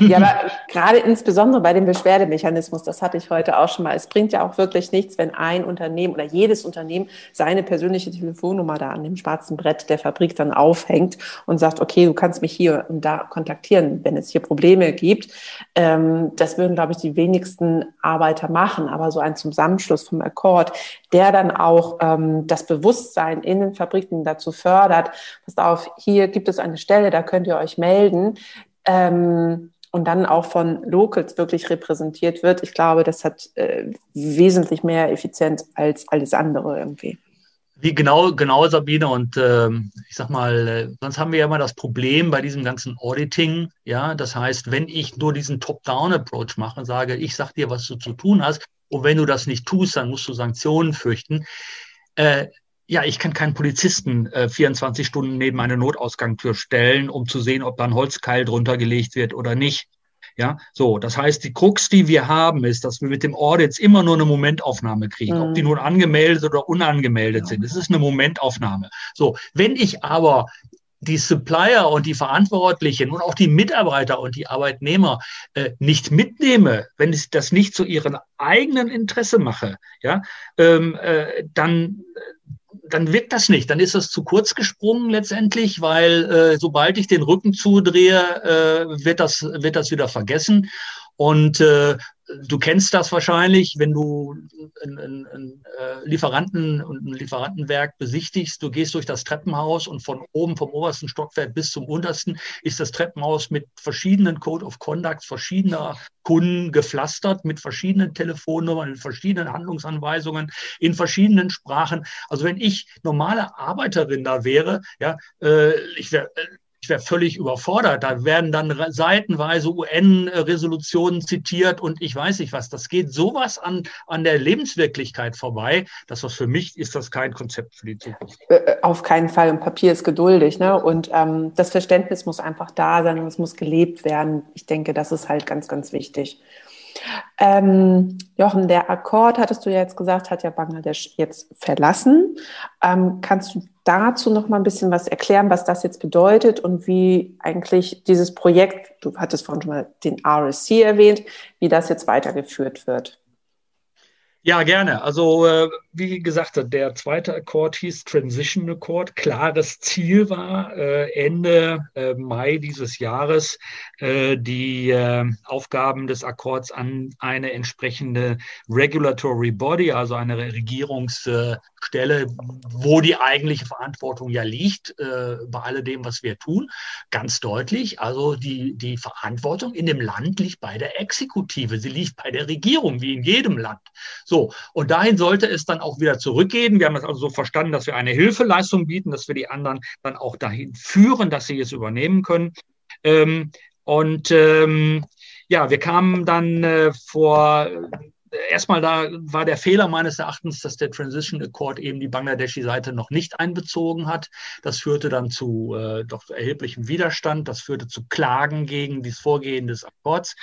ja, aber gerade insbesondere bei dem Beschwerdemechanismus, das hatte ich heute auch schon mal. Es bringt ja auch wirklich nichts, wenn ein Unternehmen oder jedes Unternehmen seine persönliche Telefonnummer da an dem schwarzen Brett der Fabrik dann aufhängt und sagt, okay, du kannst mich hier und da kontaktieren, wenn es hier Probleme gibt. Ähm, das würden, glaube ich, die wenigsten Arbeiter machen. Aber so ein Zusammenschluss vom Akkord, der dann auch ähm, das Bewusstsein in den Fabriken dazu fördert, passt auf, hier gibt es eine Stelle, da könnt ihr euch melden ähm, und dann auch von Locals wirklich repräsentiert wird, ich glaube, das hat äh, wesentlich mehr Effizienz als alles andere irgendwie. Wie genau, genau, Sabine, und äh, ich sag mal, äh, sonst haben wir ja immer das Problem bei diesem ganzen Auditing, ja, das heißt, wenn ich nur diesen Top-Down-Approach mache sage, ich sag dir, was du zu tun hast, und wenn du das nicht tust, dann musst du Sanktionen fürchten. Äh, ja, ich kann keinen Polizisten äh, 24 Stunden neben eine Notausgangstür stellen, um zu sehen, ob da ein Holzkeil drunter gelegt wird oder nicht. Ja, so, das heißt, die Krux, die wir haben, ist, dass wir mit dem Audits immer nur eine Momentaufnahme kriegen, mhm. ob die mhm. nun angemeldet oder unangemeldet ja. sind. Es ist eine Momentaufnahme. So, wenn ich aber die Supplier und die Verantwortlichen und auch die Mitarbeiter und die Arbeitnehmer äh, nicht mitnehme, wenn ich das nicht zu ihrem eigenen Interesse mache, ja, ähm, äh, dann dann wirkt das nicht. Dann ist das zu kurz gesprungen letztendlich, weil äh, sobald ich den Rücken zudrehe, äh, wird, das, wird das wieder vergessen. Und äh, du kennst das wahrscheinlich, wenn du einen, einen äh, Lieferanten und ein Lieferantenwerk besichtigst. Du gehst durch das Treppenhaus und von oben vom obersten Stockwerk bis zum untersten ist das Treppenhaus mit verschiedenen Code of Conducts verschiedener Kunden gepflastert, mit verschiedenen Telefonnummern, mit verschiedenen Handlungsanweisungen, in verschiedenen Sprachen. Also wenn ich normale Arbeiterin da wäre, ja, äh, ich wäre äh, ich wäre völlig überfordert. Da werden dann seitenweise UN-Resolutionen zitiert und ich weiß nicht was. Das geht sowas an, an der Lebenswirklichkeit vorbei, dass das für mich ist das kein Konzept für die Zukunft. Äh, äh, auf keinen Fall. Und Papier ist geduldig. Ne? Und ähm, das Verständnis muss einfach da sein und es muss gelebt werden. Ich denke, das ist halt ganz, ganz wichtig. Ähm, Jochen, der Akkord, hattest du ja jetzt gesagt, hat ja Bangladesch jetzt verlassen. Ähm, kannst du dazu noch mal ein bisschen was erklären, was das jetzt bedeutet und wie eigentlich dieses Projekt, du hattest vorhin schon mal den RSC erwähnt, wie das jetzt weitergeführt wird? Ja, gerne. Also äh, wie gesagt, der zweite Akkord hieß Transition Accord. Klares Ziel war äh, Ende äh, Mai dieses Jahres äh, die äh, Aufgaben des Akkords an eine entsprechende Regulatory Body, also eine Regierungsstelle, wo die eigentliche Verantwortung ja liegt äh, bei alledem, was wir tun, ganz deutlich. Also die, die Verantwortung in dem Land liegt bei der Exekutive, sie liegt bei der Regierung, wie in jedem Land. So, und dahin sollte es dann auch wieder zurückgehen. Wir haben das also so verstanden, dass wir eine Hilfeleistung bieten, dass wir die anderen dann auch dahin führen, dass sie es übernehmen können. Ähm, und ähm, ja, wir kamen dann äh, vor erstmal da war der Fehler meines Erachtens, dass der Transition Accord eben die Bangladeshi-Seite noch nicht einbezogen hat. Das führte dann zu äh, doch erheblichem Widerstand. Das führte zu Klagen gegen das Vorgehen des Akkords.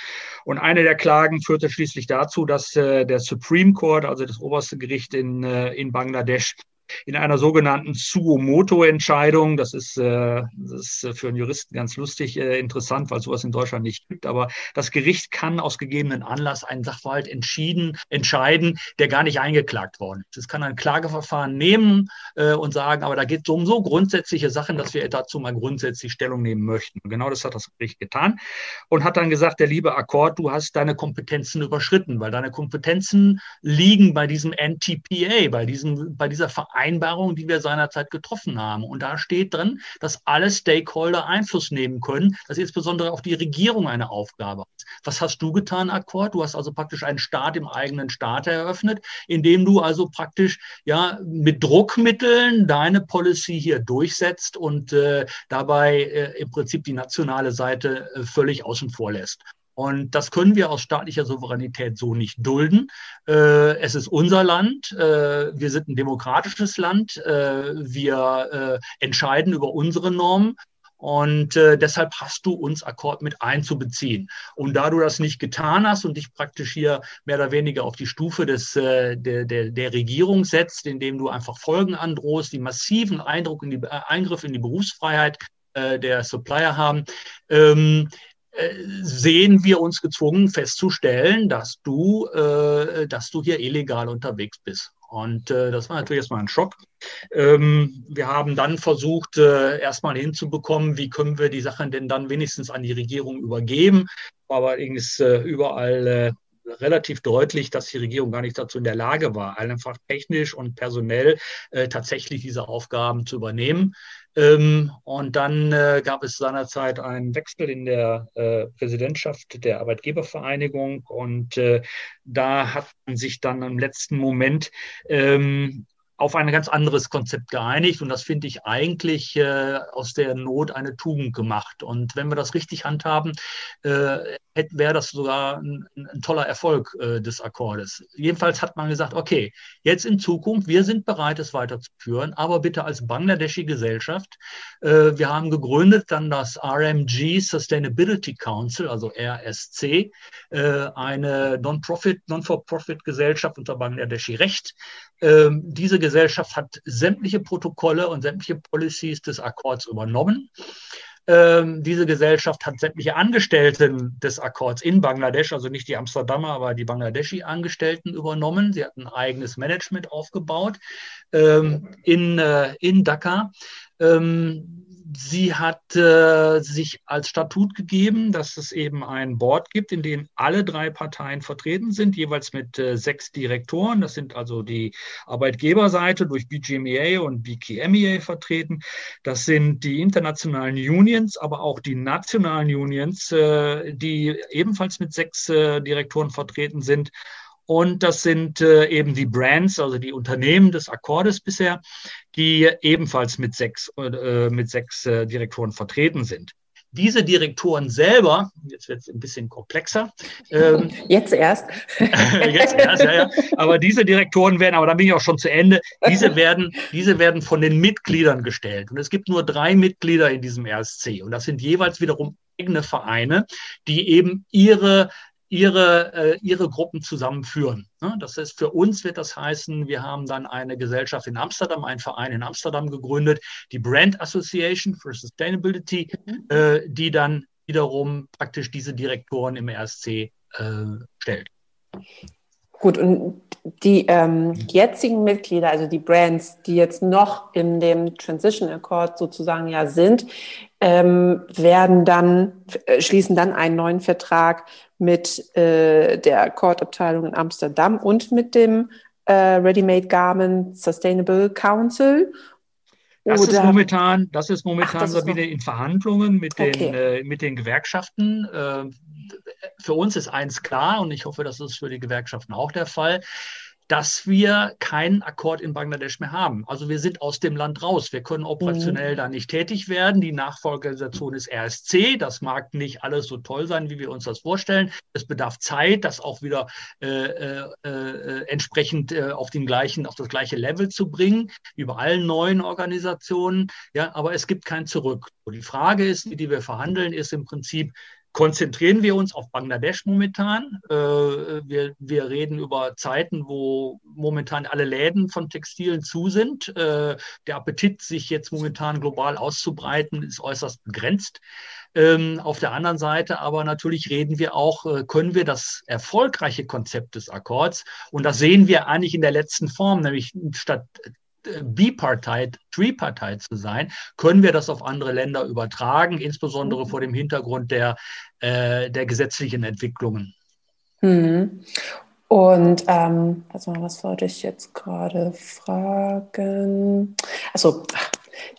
Und eine der Klagen führte schließlich dazu, dass äh, der Supreme Court, also das oberste Gericht in, äh, in Bangladesch, in einer sogenannten Suomoto-Entscheidung. Das ist, äh, das ist für einen Juristen ganz lustig äh, interessant, weil sowas in Deutschland nicht gibt. Aber das Gericht kann aus gegebenen Anlass einen Sachverhalt entschieden, entscheiden, der gar nicht eingeklagt worden ist. Es kann ein Klageverfahren nehmen äh, und sagen, aber da geht es um so grundsätzliche Sachen, dass wir dazu mal grundsätzlich Stellung nehmen möchten. Und genau das hat das Gericht getan und hat dann gesagt, der liebe Akkord, du hast deine Kompetenzen überschritten, weil deine Kompetenzen liegen bei diesem NTPA, bei diesem, bei dieser Vereinbarung Vereinbarung, die wir seinerzeit getroffen haben. Und da steht drin, dass alle Stakeholder Einfluss nehmen können, dass insbesondere auch die Regierung eine Aufgabe hat. Was hast du getan, Akkord? Du hast also praktisch einen Staat im eigenen Staat eröffnet, indem du also praktisch ja mit Druckmitteln deine Policy hier durchsetzt und äh, dabei äh, im Prinzip die nationale Seite äh, völlig außen vor lässt. Und das können wir aus staatlicher Souveränität so nicht dulden. Äh, es ist unser Land. Äh, wir sind ein demokratisches Land. Äh, wir äh, entscheiden über unsere Normen. Und äh, deshalb hast du uns Akkord mit einzubeziehen. Und da du das nicht getan hast und dich praktisch hier mehr oder weniger auf die Stufe des, äh, der, der, der Regierung setzt, indem du einfach Folgen androhst, die massiven Eindruck in die, äh, Eingriff in die Berufsfreiheit äh, der Supplier haben, ähm, sehen wir uns gezwungen festzustellen, dass du, äh, dass du hier illegal unterwegs bist. Und äh, das war natürlich erstmal ein Schock. Ähm, wir haben dann versucht, äh, erstmal hinzubekommen, wie können wir die Sachen denn dann wenigstens an die Regierung übergeben. Aber allerdings äh, überall äh, relativ deutlich, dass die Regierung gar nicht dazu in der Lage war, einfach technisch und personell äh, tatsächlich diese Aufgaben zu übernehmen. Ähm, und dann äh, gab es seinerzeit einen Wechsel in der äh, Präsidentschaft der Arbeitgebervereinigung und äh, da hat man sich dann im letzten Moment ähm, auf ein ganz anderes Konzept geeinigt und das finde ich eigentlich äh, aus der Not eine Tugend gemacht. Und wenn wir das richtig handhaben, äh, wäre das sogar ein, ein toller Erfolg äh, des Akkordes. Jedenfalls hat man gesagt, okay, jetzt in Zukunft, wir sind bereit, es weiterzuführen, aber bitte als Bangladeschi Gesellschaft. Äh, wir haben gegründet dann das RMG Sustainability Council, also RSC, äh, eine Non-Profit, Non-for-Profit-Gesellschaft unter Bangladeschi Recht. Ähm, diese Gesellschaft hat sämtliche Protokolle und sämtliche Policies des Akkords übernommen. Ähm, diese Gesellschaft hat sämtliche Angestellten des Akkords in Bangladesch, also nicht die Amsterdamer, aber die Bangladeschi-Angestellten übernommen. Sie hat ein eigenes Management aufgebaut ähm, in, äh, in Dhaka. Ähm, sie hat äh, sich als Statut gegeben, dass es eben ein Board gibt, in dem alle drei Parteien vertreten sind, jeweils mit äh, sechs Direktoren. Das sind also die Arbeitgeberseite durch BGMEA und BKMEA vertreten. Das sind die internationalen Unions, aber auch die nationalen Unions, äh, die ebenfalls mit sechs äh, Direktoren vertreten sind. Und das sind äh, eben die Brands, also die Unternehmen des Akkordes bisher, die ebenfalls mit sechs, äh, mit sechs äh, Direktoren vertreten sind. Diese Direktoren selber, jetzt wird es ein bisschen komplexer. Ähm, jetzt erst. jetzt erst, ja, ja. Aber diese Direktoren werden, aber da bin ich auch schon zu Ende, diese werden, diese werden von den Mitgliedern gestellt. Und es gibt nur drei Mitglieder in diesem RSC. Und das sind jeweils wiederum eigene Vereine, die eben ihre ihre, äh, ihre Gruppen zusammenführen. Ne? Das heißt, für uns wird das heißen, wir haben dann eine Gesellschaft in Amsterdam, einen Verein in Amsterdam gegründet, die Brand Association for Sustainability, mhm. äh, die dann wiederum praktisch diese Direktoren im RSC äh, stellt. Gut, und die ähm, jetzigen Mitglieder, also die Brands, die jetzt noch in dem Transition Accord sozusagen ja sind, ähm, werden dann, äh, schließen dann einen neuen Vertrag mit äh, der Court-Abteilung in Amsterdam und mit dem äh, Ready-Made Garment Sustainable Council. Das ist momentan, das ist momentan Ach, das Sabine, in Verhandlungen mit den, okay. äh, mit den Gewerkschaften. Äh, für uns ist eins klar und ich hoffe, das ist für die Gewerkschaften auch der Fall. Dass wir keinen Akkord in Bangladesch mehr haben. Also wir sind aus dem Land raus. Wir können operationell mhm. da nicht tätig werden. Die Nachfolgeorganisation ist RSC. Das mag nicht alles so toll sein, wie wir uns das vorstellen. Es bedarf Zeit, das auch wieder äh, äh, äh, entsprechend äh, auf den gleichen, auf das gleiche Level zu bringen, bei allen neuen Organisationen. Ja, aber es gibt kein Zurück. Und die Frage ist, die wir verhandeln, ist im Prinzip, konzentrieren wir uns auf Bangladesch momentan. Äh, wir, wir reden über Zeiten, wo momentan alle Läden von Textilen zu sind. Äh, der Appetit, sich jetzt momentan global auszubreiten, ist äußerst begrenzt. Ähm, auf der anderen Seite aber natürlich reden wir auch, äh, können wir das erfolgreiche Konzept des Akkords, und das sehen wir eigentlich in der letzten Form, nämlich statt Bipartite, Tripartite zu sein, können wir das auf andere Länder übertragen, insbesondere mhm. vor dem Hintergrund der, äh, der gesetzlichen Entwicklungen. Mhm. Und ähm, also was wollte ich jetzt gerade fragen? Also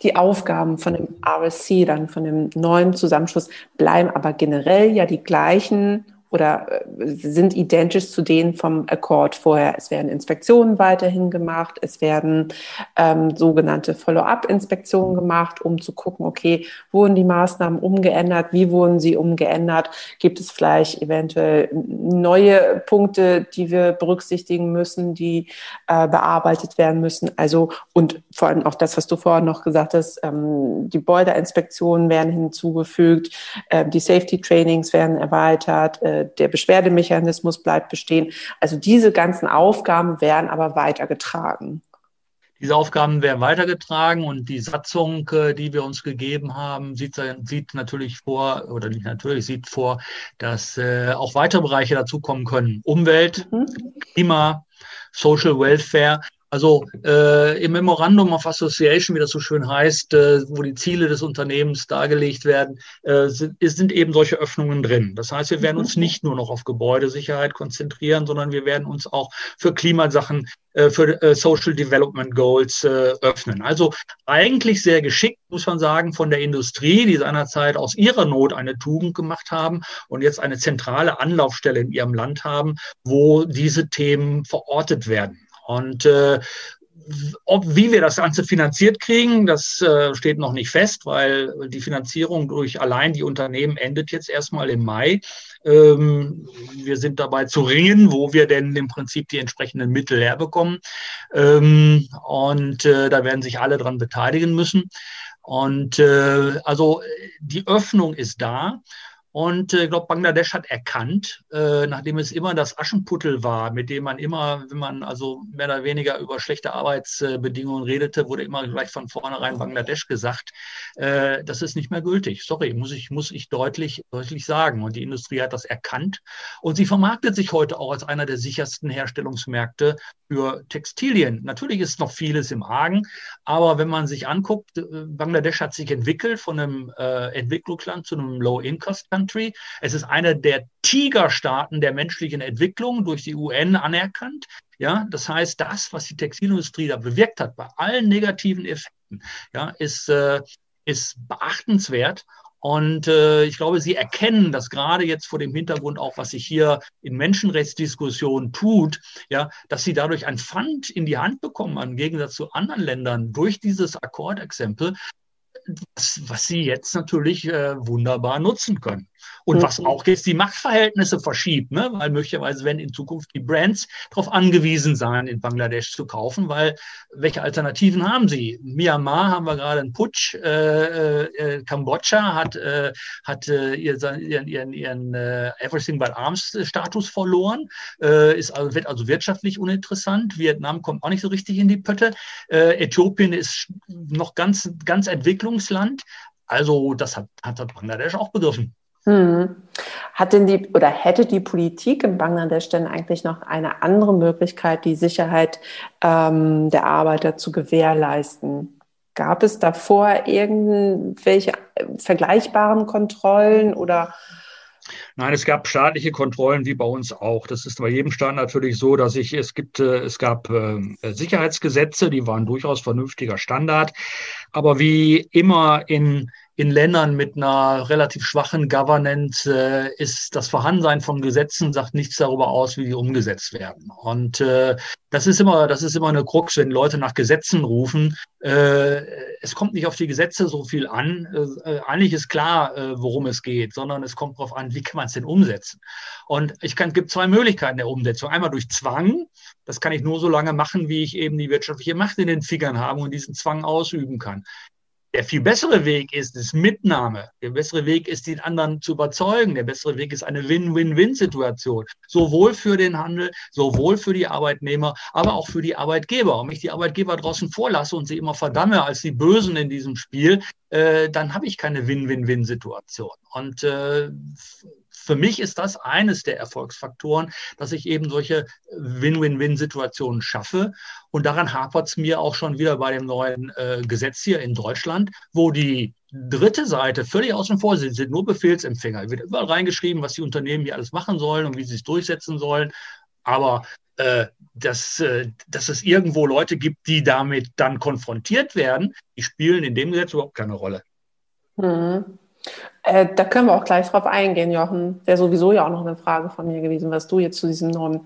die Aufgaben von dem RSC, dann von dem neuen Zusammenschluss, bleiben aber generell ja die gleichen oder äh, sind identisch zu denen vom Accord vorher. Es werden Inspektionen weiterhin gemacht, es werden ähm, sogenannte Follow-up-Inspektionen gemacht, um zu gucken, okay, wurden die Maßnahmen umgeändert, wie wurden sie umgeändert, gibt es vielleicht eventuell neue Punkte, die wir berücksichtigen müssen, die äh, bearbeitet werden müssen. Also und vor allem auch das, was du vorhin noch gesagt hast, ähm, die Boiler-Inspektionen werden hinzugefügt, äh, die Safety-Trainings werden erweitert, äh, der Beschwerdemechanismus bleibt bestehen. Also diese ganzen Aufgaben werden aber weitergetragen. Diese Aufgaben werden weitergetragen und die Satzung, äh, die wir uns gegeben haben, sieht, sieht natürlich vor, oder nicht natürlich, sieht vor, dass äh, auch weitere Bereiche dazukommen können. Umwelt, mhm. Klima, Social Welfare. Also äh, im Memorandum of Association, wie das so schön heißt, äh, wo die Ziele des Unternehmens dargelegt werden, äh, sind, sind eben solche Öffnungen drin. Das heißt, wir werden uns mhm. nicht nur noch auf Gebäudesicherheit konzentrieren, sondern wir werden uns auch für Klimasachen, äh, für äh, Social Development Goals äh, öffnen. Also eigentlich sehr geschickt, muss man sagen, von der Industrie, die seinerzeit aus ihrer Not eine Tugend gemacht haben und jetzt eine zentrale Anlaufstelle in ihrem Land haben, wo diese Themen verortet werden. Und äh, ob, wie wir das Ganze finanziert kriegen, das äh, steht noch nicht fest, weil die Finanzierung durch allein die Unternehmen endet jetzt erstmal im Mai. Ähm, wir sind dabei zu ringen, wo wir denn im Prinzip die entsprechenden Mittel herbekommen. Ähm, und äh, da werden sich alle dran beteiligen müssen. Und äh, also die Öffnung ist da. Und äh, ich glaube, Bangladesch hat erkannt, äh, nachdem es immer das Aschenputtel war, mit dem man immer, wenn man also mehr oder weniger über schlechte Arbeitsbedingungen redete, wurde immer gleich von vornherein Bangladesch gesagt, äh, das ist nicht mehr gültig. Sorry, muss ich, muss ich deutlich, deutlich sagen. Und die Industrie hat das erkannt. Und sie vermarktet sich heute auch als einer der sichersten Herstellungsmärkte für Textilien. Natürlich ist noch vieles im Argen, aber wenn man sich anguckt, Bangladesch hat sich entwickelt von einem Entwicklungsland zu einem Low-Income-Country. Country. Es ist einer der Tigerstaaten der menschlichen Entwicklung durch die UN anerkannt. Ja, das heißt, das, was die Textilindustrie da bewirkt hat, bei allen negativen Effekten, ja, ist, äh, ist beachtenswert. Und äh, ich glaube, Sie erkennen das gerade jetzt vor dem Hintergrund auch, was sich hier in Menschenrechtsdiskussionen tut, ja, dass Sie dadurch ein Pfand in die Hand bekommen, im Gegensatz zu anderen Ländern, durch dieses Akkordexempel, was, was Sie jetzt natürlich äh, wunderbar nutzen können. Und was mhm. auch jetzt die Machtverhältnisse verschiebt, ne? weil möglicherweise werden in Zukunft die Brands darauf angewiesen sein, in Bangladesch zu kaufen, weil welche Alternativen haben sie? Myanmar haben wir gerade einen Putsch, äh, äh, Kambodscha hat, äh, hat äh, ihren, ihren, ihren äh, Everything but Arms Status verloren, äh, ist also, wird also wirtschaftlich uninteressant. Vietnam kommt auch nicht so richtig in die Pötte. Äh, Äthiopien ist noch ganz, ganz Entwicklungsland. Also das hat, hat Bangladesch auch begriffen. Hm. Hat denn die oder hätte die Politik in Bangladesch denn eigentlich noch eine andere Möglichkeit, die Sicherheit ähm, der Arbeiter zu gewährleisten? Gab es davor irgendwelche vergleichbaren Kontrollen oder Nein, es gab staatliche Kontrollen wie bei uns auch. Das ist bei jedem Staat natürlich so, dass ich, es gibt, äh, es gab äh, Sicherheitsgesetze, die waren durchaus vernünftiger Standard. Aber wie immer in in Ländern mit einer relativ schwachen Governance äh, ist das Vorhandensein von Gesetzen sagt nichts darüber aus, wie die umgesetzt werden. Und äh, das ist immer, das ist immer eine Krux, wenn Leute nach Gesetzen rufen. Äh, es kommt nicht auf die Gesetze so viel an. Äh, eigentlich ist klar, äh, worum es geht, sondern es kommt darauf an, wie kann man es denn umsetzen. Und ich kann, gibt zwei Möglichkeiten der Umsetzung. Einmal durch Zwang. Das kann ich nur so lange machen, wie ich eben die wirtschaftliche Macht in den Fingern habe und diesen Zwang ausüben kann. Der viel bessere Weg ist, ist Mitnahme. Der bessere Weg ist, den anderen zu überzeugen. Der bessere Weg ist eine Win-Win-Win-Situation. Sowohl für den Handel, sowohl für die Arbeitnehmer, aber auch für die Arbeitgeber. Und ich die Arbeitgeber draußen vorlasse und sie immer verdamme als die Bösen in diesem Spiel, äh, dann habe ich keine Win-Win-Win-Situation. Und äh, für mich ist das eines der Erfolgsfaktoren, dass ich eben solche Win-Win-Win-Situationen schaffe. Und daran hapert es mir auch schon wieder bei dem neuen äh, Gesetz hier in Deutschland, wo die dritte Seite völlig außen vor sind, sind nur Befehlsempfänger. Wird überall reingeschrieben, was die Unternehmen hier alles machen sollen und wie sie es durchsetzen sollen. Aber äh, dass, äh, dass es irgendwo Leute gibt, die damit dann konfrontiert werden, die spielen in dem Gesetz überhaupt keine Rolle. Mhm. Äh, da können wir auch gleich drauf eingehen, Jochen. Wäre sowieso ja auch noch eine Frage von mir gewesen, was du jetzt zu diesem neuen,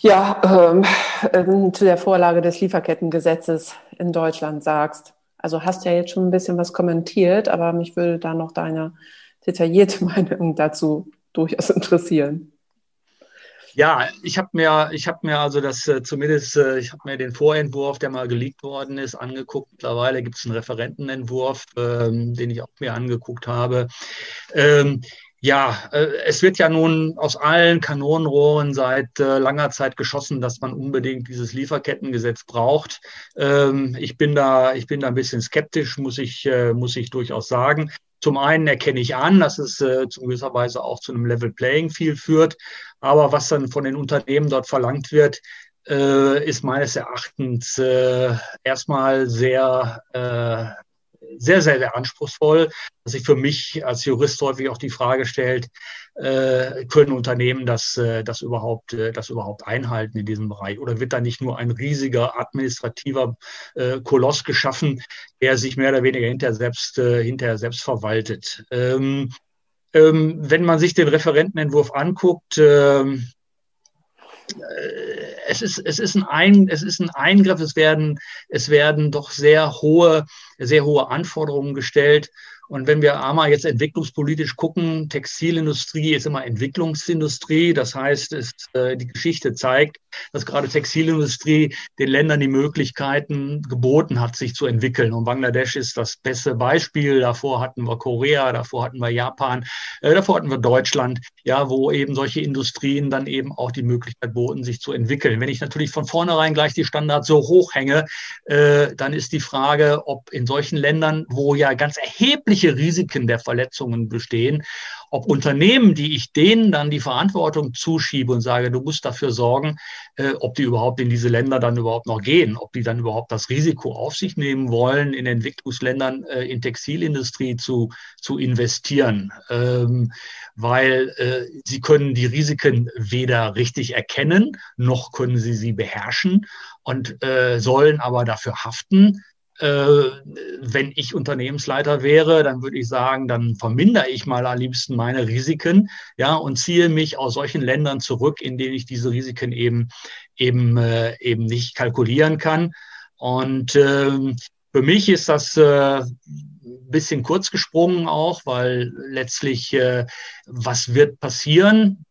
ja, ähm, äh, zu der Vorlage des Lieferkettengesetzes in Deutschland sagst. Also hast ja jetzt schon ein bisschen was kommentiert, aber mich würde da noch deine detaillierte Meinung dazu durchaus interessieren. Ja, ich habe mir, ich habe mir also das äh, zumindest, äh, ich habe mir den Vorentwurf, der mal geleakt worden ist, angeguckt. Mittlerweile gibt es einen Referentenentwurf, ähm, den ich auch mir angeguckt habe. Ähm, ja, äh, es wird ja nun aus allen Kanonenrohren seit äh, langer Zeit geschossen, dass man unbedingt dieses Lieferkettengesetz braucht. Ähm, ich bin da, ich bin da ein bisschen skeptisch, muss ich, äh, muss ich durchaus sagen. Zum einen erkenne ich an, dass es äh, zu gewisser Weise auch zu einem Level Playing Field führt. Aber was dann von den Unternehmen dort verlangt wird, äh, ist meines Erachtens äh, erstmal sehr, äh, sehr, sehr, sehr anspruchsvoll, dass sich für mich als Jurist häufig auch die Frage stellt, äh, können Unternehmen das, äh, das, überhaupt, äh, das überhaupt einhalten in diesem Bereich? Oder wird da nicht nur ein riesiger administrativer äh, Koloss geschaffen, der sich mehr oder weniger hinterher selbst, äh, hinterher selbst verwaltet? Ähm, ähm, wenn man sich den Referentenentwurf anguckt, ähm, äh, es ist, es ist ein, ein, es ist ein Eingriff, es werden, es werden doch sehr hohe, sehr hohe Anforderungen gestellt. Und wenn wir einmal jetzt entwicklungspolitisch gucken, Textilindustrie ist immer Entwicklungsindustrie. Das heißt, es, äh, die Geschichte zeigt, dass gerade Textilindustrie den Ländern die Möglichkeiten geboten hat, sich zu entwickeln. Und Bangladesch ist das beste Beispiel. Davor hatten wir Korea, davor hatten wir Japan, äh, davor hatten wir Deutschland, ja, wo eben solche Industrien dann eben auch die Möglichkeit boten, sich zu entwickeln. Wenn ich natürlich von vornherein gleich die Standards so hoch hänge, äh, dann ist die Frage, ob in solchen Ländern, wo ja ganz erhebliche Risiken der Verletzungen bestehen, ob Unternehmen, die ich denen dann die Verantwortung zuschiebe und sage, du musst dafür sorgen, äh, ob die überhaupt in diese Länder dann überhaupt noch gehen, ob die dann überhaupt das Risiko auf sich nehmen wollen, in Entwicklungsländern äh, in Textilindustrie zu, zu investieren. Ähm, weil äh, sie können die Risiken weder richtig erkennen, noch können sie sie beherrschen und äh, sollen aber dafür haften, wenn ich Unternehmensleiter wäre, dann würde ich sagen, dann vermindere ich mal am liebsten meine Risiken, ja, und ziehe mich aus solchen Ländern zurück, in denen ich diese Risiken eben eben äh, eben nicht kalkulieren kann. Und ähm, für mich ist das äh, bisschen kurz gesprungen auch, weil letztlich äh, was wird passieren?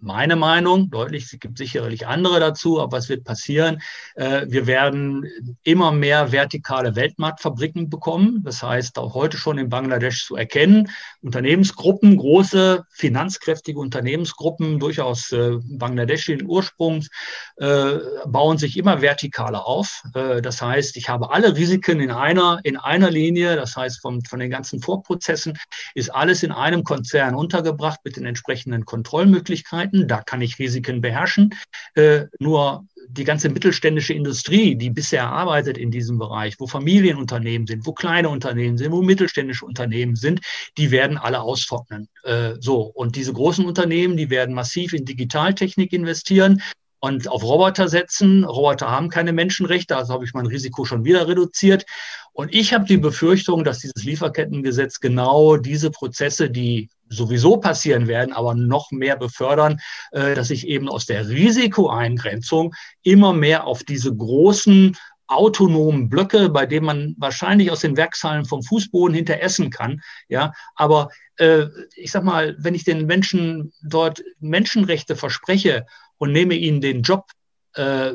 Meine Meinung, deutlich, es gibt sicherlich andere dazu, aber was wird passieren? Äh, wir werden immer mehr vertikale Weltmarktfabriken bekommen. Das heißt, auch heute schon in Bangladesch zu erkennen, Unternehmensgruppen, große, finanzkräftige Unternehmensgruppen, durchaus äh, bangladeschischen Ursprungs, äh, bauen sich immer vertikaler auf. Das heißt, ich habe alle Risiken in einer, in einer Linie. Das heißt, von, von den ganzen Vorprozessen ist alles in einem Konzern untergebracht mit den entsprechenden Kontrollmöglichkeiten. Möglichkeiten, da kann ich Risiken beherrschen. Äh, nur die ganze mittelständische Industrie, die bisher arbeitet in diesem Bereich, wo Familienunternehmen sind, wo kleine Unternehmen sind, wo mittelständische Unternehmen sind, die werden alle austrocknen. Äh, so. Und diese großen Unternehmen, die werden massiv in Digitaltechnik investieren. Und auf Roboter setzen. Roboter haben keine Menschenrechte, also habe ich mein Risiko schon wieder reduziert. Und ich habe die Befürchtung, dass dieses Lieferkettengesetz genau diese Prozesse, die sowieso passieren werden, aber noch mehr befördern, äh, dass ich eben aus der Risikoeingrenzung immer mehr auf diese großen autonomen Blöcke, bei denen man wahrscheinlich aus den Werkshallen vom Fußboden hinter essen kann. Ja, aber äh, ich sag mal, wenn ich den Menschen dort Menschenrechte verspreche und nehme ihnen den Job, äh,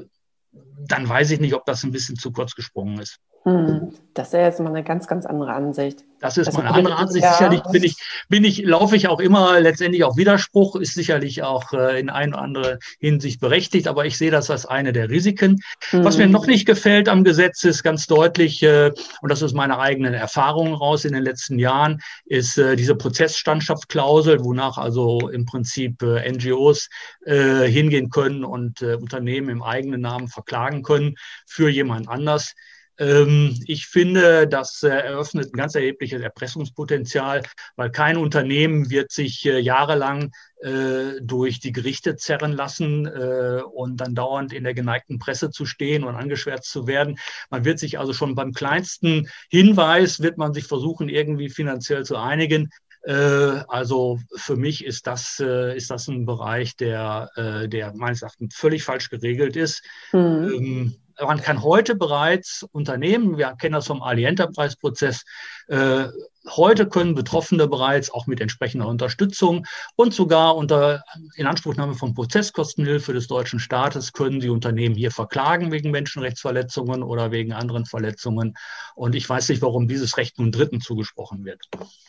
dann weiß ich nicht, ob das ein bisschen zu kurz gesprungen ist. Hm, das ist ja jetzt mal eine ganz, ganz andere Ansicht. Das ist also, meine andere Ansicht. Ja. Sicherlich bin ich, bin ich, laufe ich auch immer letztendlich auf Widerspruch, ist sicherlich auch äh, in ein oder andere Hinsicht berechtigt, aber ich sehe das als eine der Risiken. Mhm. Was mir noch nicht gefällt am Gesetz ist ganz deutlich, äh, und das ist meine eigenen Erfahrungen raus in den letzten Jahren, ist äh, diese Prozessstandschaftsklausel, wonach also im Prinzip äh, NGOs äh, hingehen können und äh, Unternehmen im eigenen Namen verklagen können für jemand anders. Ähm, ich finde, das äh, eröffnet ein ganz erhebliches Erpressungspotenzial, weil kein Unternehmen wird sich äh, jahrelang äh, durch die Gerichte zerren lassen und dann dauernd in der geneigten Presse zu stehen und angeschwärzt zu werden. Man wird sich also schon beim kleinsten Hinweis, wird man sich versuchen, irgendwie finanziell zu einigen. Also für mich ist das, ist das ein Bereich, der, der meines Erachtens völlig falsch geregelt ist. Mhm man kann heute bereits Unternehmen, wir kennen das vom Ali Enterprise Prozess, äh, heute können Betroffene bereits auch mit entsprechender Unterstützung und sogar unter Inanspruchnahme von Prozesskostenhilfe des deutschen Staates können die Unternehmen hier verklagen wegen Menschenrechtsverletzungen oder wegen anderen Verletzungen. Und ich weiß nicht, warum dieses Recht nun Dritten zugesprochen wird.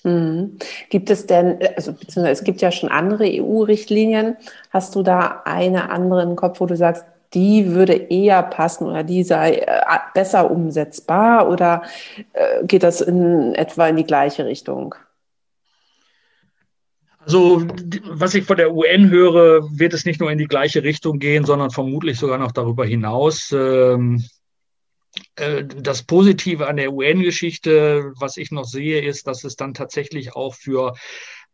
Mhm. Gibt es denn, also beziehungsweise es gibt ja schon andere EU-Richtlinien. Hast du da eine andere im Kopf, wo du sagst, die würde eher passen oder die sei äh, besser umsetzbar oder äh, geht das in etwa in die gleiche Richtung? Also, was ich von der UN höre, wird es nicht nur in die gleiche Richtung gehen, sondern vermutlich sogar noch darüber hinaus. Ähm, äh, das Positive an der UN-Geschichte, was ich noch sehe, ist, dass es dann tatsächlich auch für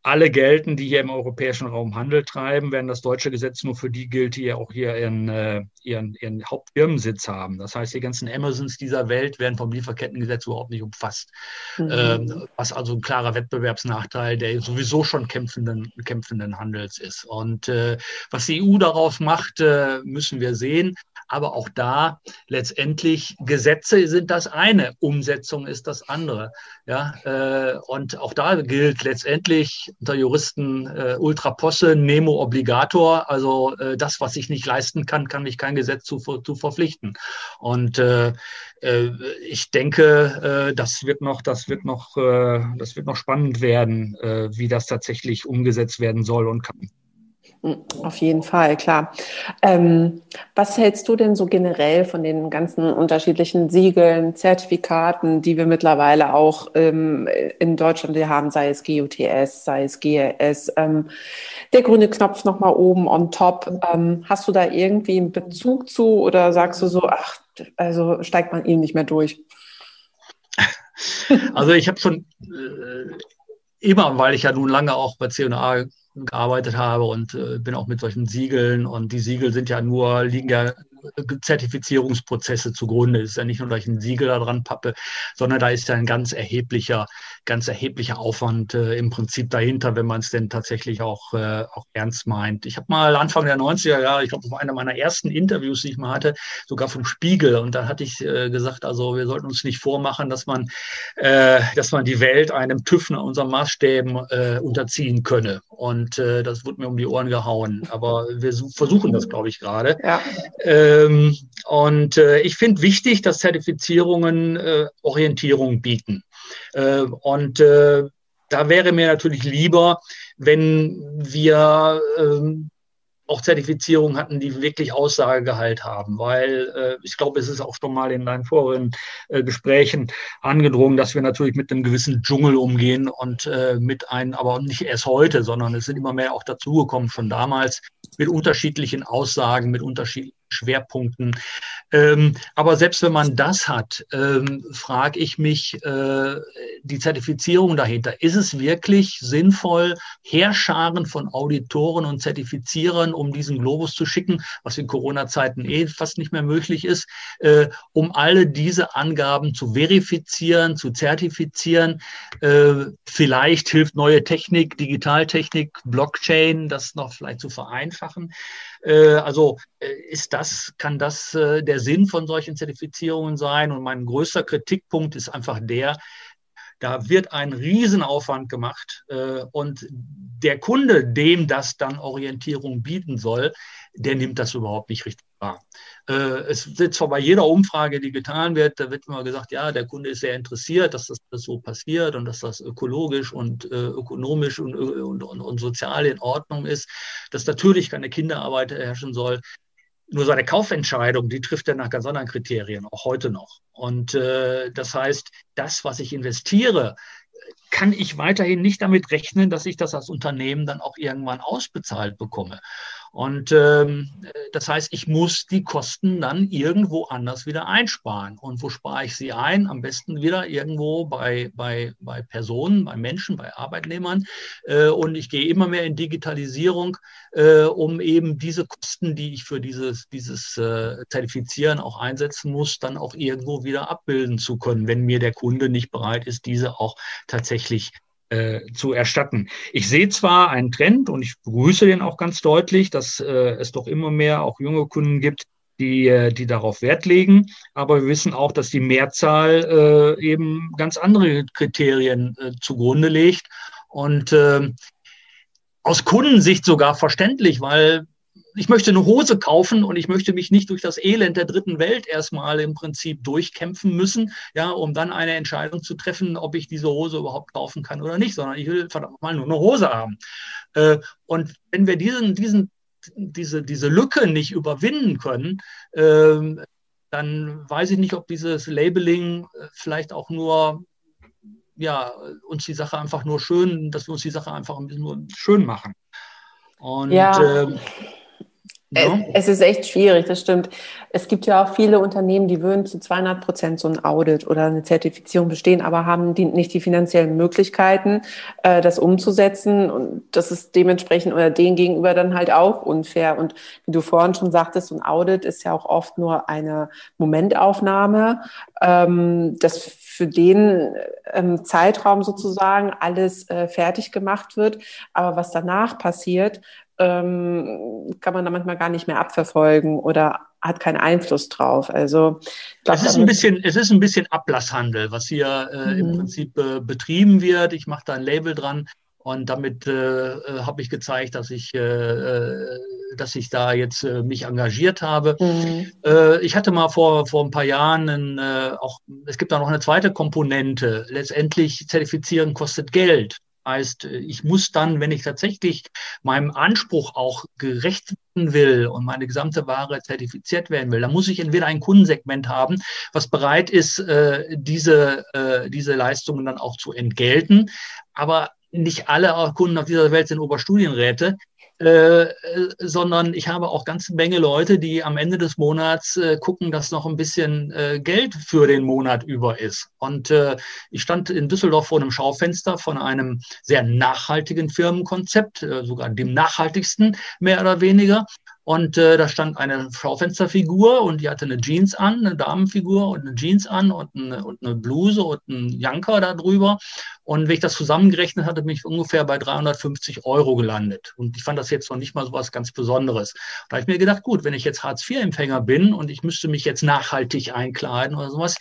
alle gelten, die hier im europäischen Raum Handel treiben, während das deutsche Gesetz nur für die gilt, die ja auch hier ihren, äh, ihren, ihren Hauptfirmensitz haben. Das heißt, die ganzen Amazons dieser Welt werden vom Lieferkettengesetz überhaupt nicht umfasst. Mhm. Ähm, was also ein klarer Wettbewerbsnachteil der sowieso schon kämpfenden, kämpfenden Handels ist. Und äh, was die EU darauf macht, äh, müssen wir sehen. Aber auch da letztendlich Gesetze sind das eine, Umsetzung ist das andere. Ja, äh, und auch da gilt letztendlich unter Juristen äh, ultra posse, nemo obligator. Also äh, das, was ich nicht leisten kann, kann mich kein Gesetz zu, zu verpflichten. Und äh, äh, ich denke, äh, das wird noch, das wird noch, äh, das wird noch spannend werden, äh, wie das tatsächlich umgesetzt werden soll und kann. Hm, auf jeden Fall, klar. Ähm, was hältst du denn so generell von den ganzen unterschiedlichen Siegeln, Zertifikaten, die wir mittlerweile auch ähm, in Deutschland haben, sei es GUTS, sei es GLS, ähm, der grüne Knopf nochmal oben on top. Ähm, hast du da irgendwie einen Bezug zu oder sagst du so, ach, also steigt man ihm nicht mehr durch? Also ich habe schon äh, immer, weil ich ja nun lange auch bei C&A gearbeitet habe und äh, bin auch mit solchen Siegeln und die Siegel sind ja nur, liegen ja Zertifizierungsprozesse zugrunde. Es ist ja nicht nur, dass ich ein Siegel da dran pappe, sondern da ist ja ein ganz erheblicher, ganz erheblicher Aufwand äh, im Prinzip dahinter, wenn man es denn tatsächlich auch, äh, auch ernst meint. Ich habe mal Anfang der 90er Jahre, ich glaube, auf einer meiner ersten Interviews, die ich mal hatte, sogar vom Spiegel, und da hatte ich äh, gesagt, also wir sollten uns nicht vormachen, dass man, äh, dass man die Welt einem TÜV nach unseren Maßstäben äh, unterziehen könne. Und äh, das wurde mir um die Ohren gehauen. Aber wir versuchen das, glaube ich, gerade. Ja. Äh, ähm, und äh, ich finde wichtig, dass Zertifizierungen äh, Orientierung bieten. Äh, und äh, da wäre mir natürlich lieber, wenn wir ähm, auch Zertifizierungen hatten, die wirklich Aussagegehalt haben, weil äh, ich glaube, es ist auch schon mal in deinen vorigen äh, Gesprächen angedrungen, dass wir natürlich mit einem gewissen Dschungel umgehen und äh, mit einem, aber nicht erst heute, sondern es sind immer mehr auch dazugekommen, schon damals mit unterschiedlichen Aussagen, mit unterschiedlichen Schwerpunkten. Ähm, aber selbst wenn man das hat, ähm, frage ich mich, äh, die Zertifizierung dahinter, ist es wirklich sinnvoll, Heerscharen von Auditoren und Zertifizierern um diesen Globus zu schicken, was in Corona-Zeiten eh fast nicht mehr möglich ist, äh, um alle diese Angaben zu verifizieren, zu zertifizieren? Äh, vielleicht hilft neue Technik, Digitaltechnik, Blockchain, das noch vielleicht zu vereinfachen. Äh, also äh, ist das, kann das äh, der Sinn von solchen Zertifizierungen sein? Und mein größter Kritikpunkt ist einfach der, da wird ein Riesenaufwand gemacht und der Kunde, dem das dann Orientierung bieten soll, der nimmt das überhaupt nicht richtig wahr. Äh, es wird zwar bei jeder Umfrage, die getan wird, da wird immer gesagt, ja, der Kunde ist sehr interessiert, dass das, das so passiert und dass das ökologisch und äh, ökonomisch und, und, und, und sozial in Ordnung ist, dass natürlich keine Kinderarbeit herrschen soll. Nur seine Kaufentscheidung, die trifft er nach ganz anderen Kriterien, auch heute noch. Und äh, das heißt, das, was ich investiere, kann ich weiterhin nicht damit rechnen, dass ich das als Unternehmen dann auch irgendwann ausbezahlt bekomme. Und ähm, das heißt, ich muss die Kosten dann irgendwo anders wieder einsparen. Und wo spare ich sie ein? Am besten wieder irgendwo bei, bei, bei Personen, bei Menschen, bei Arbeitnehmern. Äh, und ich gehe immer mehr in Digitalisierung, äh, um eben diese Kosten, die ich für dieses, dieses äh, Zertifizieren auch einsetzen muss, dann auch irgendwo wieder abbilden zu können, wenn mir der Kunde nicht bereit ist, diese auch tatsächlich äh, zu erstatten. Ich sehe zwar einen Trend und ich begrüße den auch ganz deutlich, dass äh, es doch immer mehr auch junge Kunden gibt, die, äh, die darauf Wert legen. Aber wir wissen auch, dass die Mehrzahl äh, eben ganz andere Kriterien äh, zugrunde legt. Und äh, aus Kundensicht sogar verständlich, weil ich möchte eine Hose kaufen und ich möchte mich nicht durch das Elend der dritten Welt erstmal im Prinzip durchkämpfen müssen, ja, um dann eine Entscheidung zu treffen, ob ich diese Hose überhaupt kaufen kann oder nicht, sondern ich will verdammt mal nur eine Hose haben. Äh, und wenn wir diesen, diesen, diese, diese Lücke nicht überwinden können, ähm, dann weiß ich nicht, ob dieses Labeling äh, vielleicht auch nur ja, uns die Sache einfach nur schön, dass wir uns die Sache einfach ein bisschen nur schön machen. Und ja. ähm, No? Es ist echt schwierig, das stimmt. Es gibt ja auch viele Unternehmen, die würden zu 200 Prozent so ein Audit oder eine Zertifizierung bestehen, aber haben die, nicht die finanziellen Möglichkeiten, äh, das umzusetzen. Und das ist dementsprechend oder denen gegenüber dann halt auch unfair. Und wie du vorhin schon sagtest, so ein Audit ist ja auch oft nur eine Momentaufnahme, ähm, das für den ähm, Zeitraum sozusagen alles äh, fertig gemacht wird. Aber was danach passiert, ähm, kann man da manchmal gar nicht mehr abverfolgen oder hat keinen Einfluss drauf. Also glaub, es ist ein bisschen, es ist ein bisschen Ablasshandel, was hier äh, mhm. im Prinzip äh, betrieben wird. Ich mache da ein Label dran und damit äh, äh habe ich gezeigt, dass ich, äh, äh, dass ich da jetzt mich engagiert habe. Mhm. Ich hatte mal vor, vor ein paar Jahren ein, äh, auch, es gibt da noch eine zweite Komponente. Letztendlich zertifizieren kostet Geld. Heißt, ich muss dann, wenn ich tatsächlich meinem Anspruch auch gerecht werden will und meine gesamte Ware zertifiziert werden will, dann muss ich entweder ein Kundensegment haben, was bereit ist, äh, diese, äh, diese Leistungen dann auch zu entgelten. Aber nicht alle Kunden auf dieser Welt sind Oberstudienräte. Äh, sondern ich habe auch ganz Menge Leute, die am Ende des Monats äh, gucken, dass noch ein bisschen äh, Geld für den Monat über ist. Und äh, ich stand in Düsseldorf vor einem Schaufenster von einem sehr nachhaltigen Firmenkonzept, äh, sogar dem nachhaltigsten mehr oder weniger. Und äh, da stand eine Schaufensterfigur und die hatte eine Jeans an, eine Damenfigur und eine Jeans an und eine, und eine Bluse und ein Janker da drüber. Und wenn ich das zusammengerechnet hatte, bin ich ungefähr bei 350 Euro gelandet. Und ich fand das jetzt noch nicht mal so was ganz Besonderes. Da habe ich mir gedacht, gut, wenn ich jetzt Hartz-IV-Empfänger bin und ich müsste mich jetzt nachhaltig einkleiden oder sowas,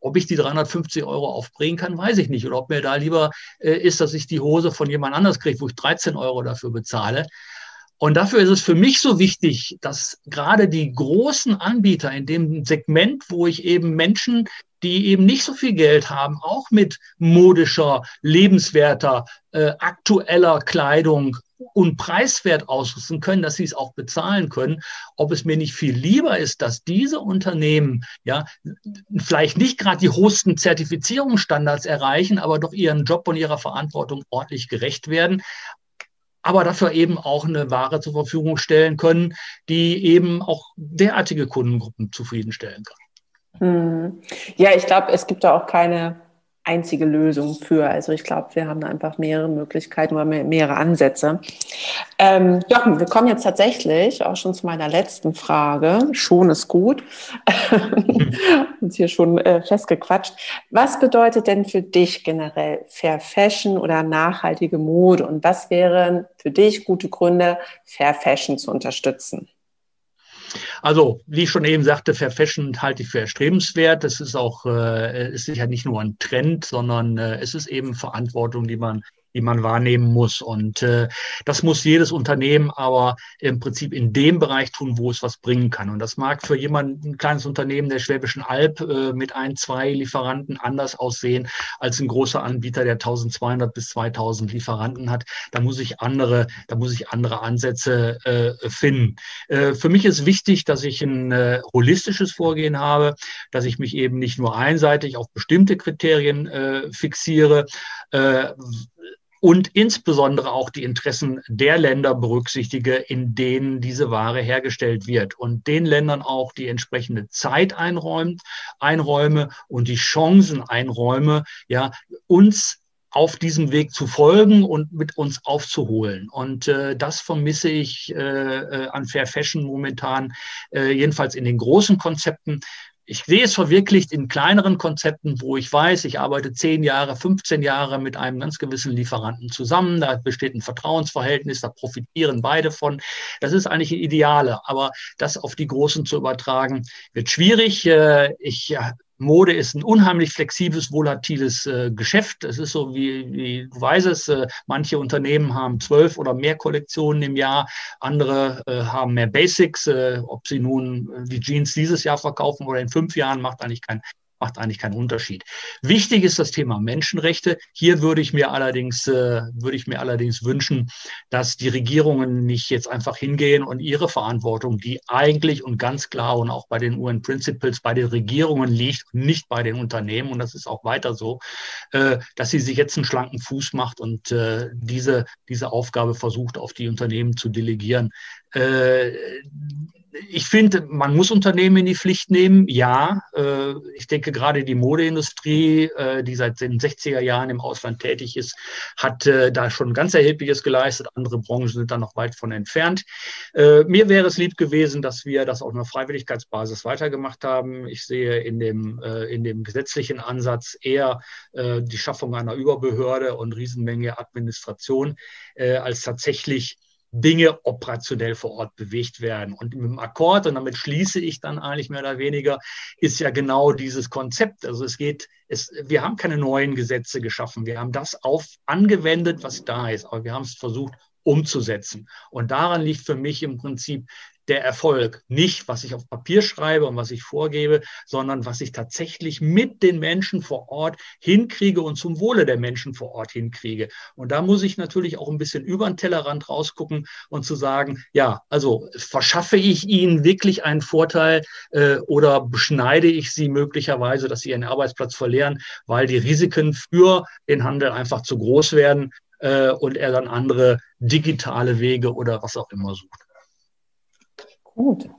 ob ich die 350 Euro aufbringen kann, weiß ich nicht. Oder ob mir da lieber äh, ist, dass ich die Hose von jemand anders kriege, wo ich 13 Euro dafür bezahle. Und dafür ist es für mich so wichtig, dass gerade die großen Anbieter in dem Segment, wo ich eben Menschen, die eben nicht so viel Geld haben, auch mit modischer, lebenswerter, äh, aktueller Kleidung und preiswert ausrüsten können, dass sie es auch bezahlen können, ob es mir nicht viel lieber ist, dass diese Unternehmen ja vielleicht nicht gerade die hochsten Zertifizierungsstandards erreichen, aber doch ihren Job und ihrer Verantwortung ordentlich gerecht werden, aber dafür eben auch eine Ware zur Verfügung stellen können, die eben auch derartige Kundengruppen zufriedenstellen kann. Hm. Ja, ich glaube, es gibt da auch keine einzige Lösung für. Also ich glaube, wir haben da einfach mehrere Möglichkeiten oder mehrere Ansätze. Ähm, Jochen, wir kommen jetzt tatsächlich auch schon zu meiner letzten Frage. Schon ist gut. Uns hier schon äh, festgequatscht. Was bedeutet denn für dich generell Fair Fashion oder nachhaltige Mode? Und was wären für dich gute Gründe, Fair Fashion zu unterstützen? Also, wie ich schon eben sagte, Fair Fashion halte ich für erstrebenswert. Das ist auch, äh, ist ja nicht nur ein Trend, sondern äh, es ist eben Verantwortung, die man die man wahrnehmen muss. Und äh, das muss jedes Unternehmen aber im Prinzip in dem Bereich tun, wo es was bringen kann. Und das mag für jemanden, ein kleines Unternehmen der Schwäbischen Alb äh, mit ein, zwei Lieferanten anders aussehen als ein großer Anbieter, der 1200 bis 2000 Lieferanten hat. Da muss ich andere, da muss ich andere Ansätze äh, finden. Äh, für mich ist wichtig, dass ich ein äh, holistisches Vorgehen habe, dass ich mich eben nicht nur einseitig auf bestimmte Kriterien äh, fixiere, äh, und insbesondere auch die Interessen der Länder berücksichtige, in denen diese Ware hergestellt wird und den Ländern auch die entsprechende Zeit einräumt, einräume und die Chancen einräume, ja, uns auf diesem Weg zu folgen und mit uns aufzuholen. Und äh, das vermisse ich äh, äh an Fair Fashion momentan, äh, jedenfalls in den großen Konzepten ich sehe es verwirklicht in kleineren Konzepten, wo ich weiß, ich arbeite zehn Jahre, 15 Jahre mit einem ganz gewissen Lieferanten zusammen. Da besteht ein Vertrauensverhältnis, da profitieren beide von. Das ist eigentlich ein Ideale. Aber das auf die Großen zu übertragen, wird schwierig. Äh, ich Mode ist ein unheimlich flexibles, volatiles äh, Geschäft. Es ist so, wie, wie du weißt es, äh, manche Unternehmen haben zwölf oder mehr Kollektionen im Jahr, andere äh, haben mehr Basics. Äh, ob sie nun äh, die Jeans dieses Jahr verkaufen oder in fünf Jahren, macht eigentlich keinen macht eigentlich keinen Unterschied. Wichtig ist das Thema Menschenrechte. Hier würde ich mir allerdings, äh, würde ich mir allerdings wünschen, dass die Regierungen nicht jetzt einfach hingehen und ihre Verantwortung, die eigentlich und ganz klar und auch bei den UN Principles bei den Regierungen liegt, nicht bei den Unternehmen, und das ist auch weiter so, äh, dass sie sich jetzt einen schlanken Fuß macht und äh, diese, diese Aufgabe versucht, auf die Unternehmen zu delegieren. Äh, ich finde, man muss Unternehmen in die Pflicht nehmen. Ja, äh, ich denke gerade die Modeindustrie, äh, die seit den 60er Jahren im Ausland tätig ist, hat äh, da schon ganz erhebliches geleistet. Andere Branchen sind da noch weit von entfernt. Äh, mir wäre es lieb gewesen, dass wir das auf einer Freiwilligkeitsbasis weitergemacht haben. Ich sehe in dem, äh, in dem gesetzlichen Ansatz eher äh, die Schaffung einer Überbehörde und Riesenmenge Administration als tatsächlich Dinge operationell vor Ort bewegt werden. Und mit dem Akkord, und damit schließe ich dann eigentlich mehr oder weniger, ist ja genau dieses Konzept. Also es geht, es, wir haben keine neuen Gesetze geschaffen. Wir haben das auf angewendet, was da ist. Aber wir haben es versucht umzusetzen. Und daran liegt für mich im Prinzip der Erfolg. Nicht, was ich auf Papier schreibe und was ich vorgebe, sondern was ich tatsächlich mit den Menschen vor Ort hinkriege und zum Wohle der Menschen vor Ort hinkriege. Und da muss ich natürlich auch ein bisschen über den Tellerrand rausgucken und zu sagen, ja, also verschaffe ich ihnen wirklich einen Vorteil äh, oder beschneide ich sie möglicherweise, dass sie ihren Arbeitsplatz verlieren, weil die Risiken für den Handel einfach zu groß werden äh, und er dann andere digitale Wege oder was auch immer sucht. Gut.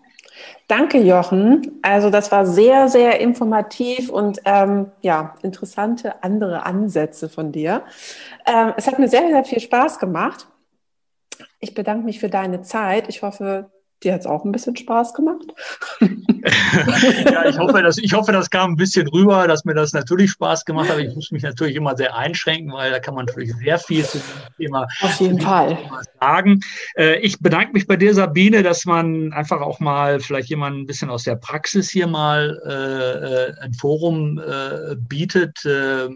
Danke, Jochen. Also das war sehr, sehr informativ und ähm, ja, interessante andere Ansätze von dir. Ähm, es hat mir sehr, sehr viel Spaß gemacht. Ich bedanke mich für deine Zeit. Ich hoffe, Dir hat es auch ein bisschen Spaß gemacht. ja, ich hoffe, dass, ich hoffe, das kam ein bisschen rüber, dass mir das natürlich Spaß gemacht hat. Ich muss mich natürlich immer sehr einschränken, weil da kann man natürlich sehr viel zu dem Thema, Auf jeden Fall. sagen. Äh, ich bedanke mich bei dir, Sabine, dass man einfach auch mal vielleicht jemand ein bisschen aus der Praxis hier mal äh, äh ein Forum äh, bietet. Äh,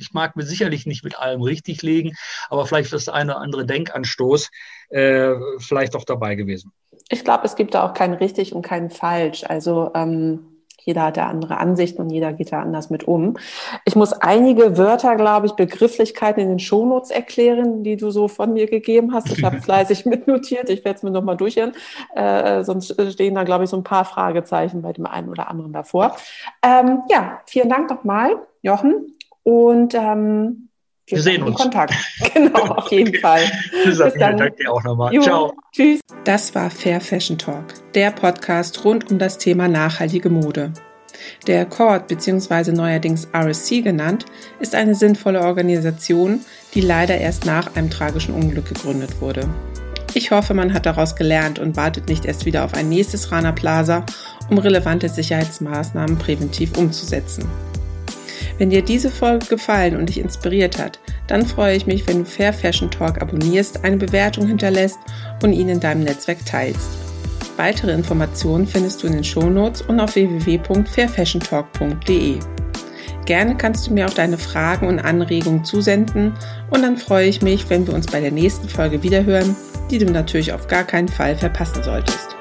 ich mag mir sicherlich nicht mit allem richtig legen, aber vielleicht das eine oder andere Denkanstoß äh, vielleicht auch dabei gewesen. Ich glaube, es gibt da auch kein richtig und kein falsch. Also ähm, jeder hat da andere Ansichten und jeder geht da anders mit um. Ich muss einige Wörter, glaube ich, Begrifflichkeiten in den Shownotes erklären, die du so von mir gegeben hast. Ich habe fleißig mitnotiert. Ich werde es mir nochmal durchhören. Äh, sonst stehen da, glaube ich, so ein paar Fragezeichen bei dem einen oder anderen davor. Ähm, ja, vielen Dank nochmal, Jochen. Und ähm, wir, sehen uns. Kontakt. Genau, auf jeden Fall. Sabine, danke dir auch nochmal. Jo, Ciao. Tschüss. Das war Fair Fashion Talk, der Podcast rund um das Thema nachhaltige Mode. Der Accord bzw. neuerdings RSC genannt, ist eine sinnvolle Organisation, die leider erst nach einem tragischen Unglück gegründet wurde. Ich hoffe, man hat daraus gelernt und wartet nicht erst wieder auf ein nächstes Rana Plaza, um relevante Sicherheitsmaßnahmen präventiv umzusetzen. Wenn dir diese Folge gefallen und dich inspiriert hat, dann freue ich mich, wenn du Fair Fashion Talk abonnierst, eine Bewertung hinterlässt und ihn in deinem Netzwerk teilst. Weitere Informationen findest du in den Shownotes und auf www.fairfashiontalk.de. Gerne kannst du mir auch deine Fragen und Anregungen zusenden und dann freue ich mich, wenn wir uns bei der nächsten Folge wiederhören, die du natürlich auf gar keinen Fall verpassen solltest.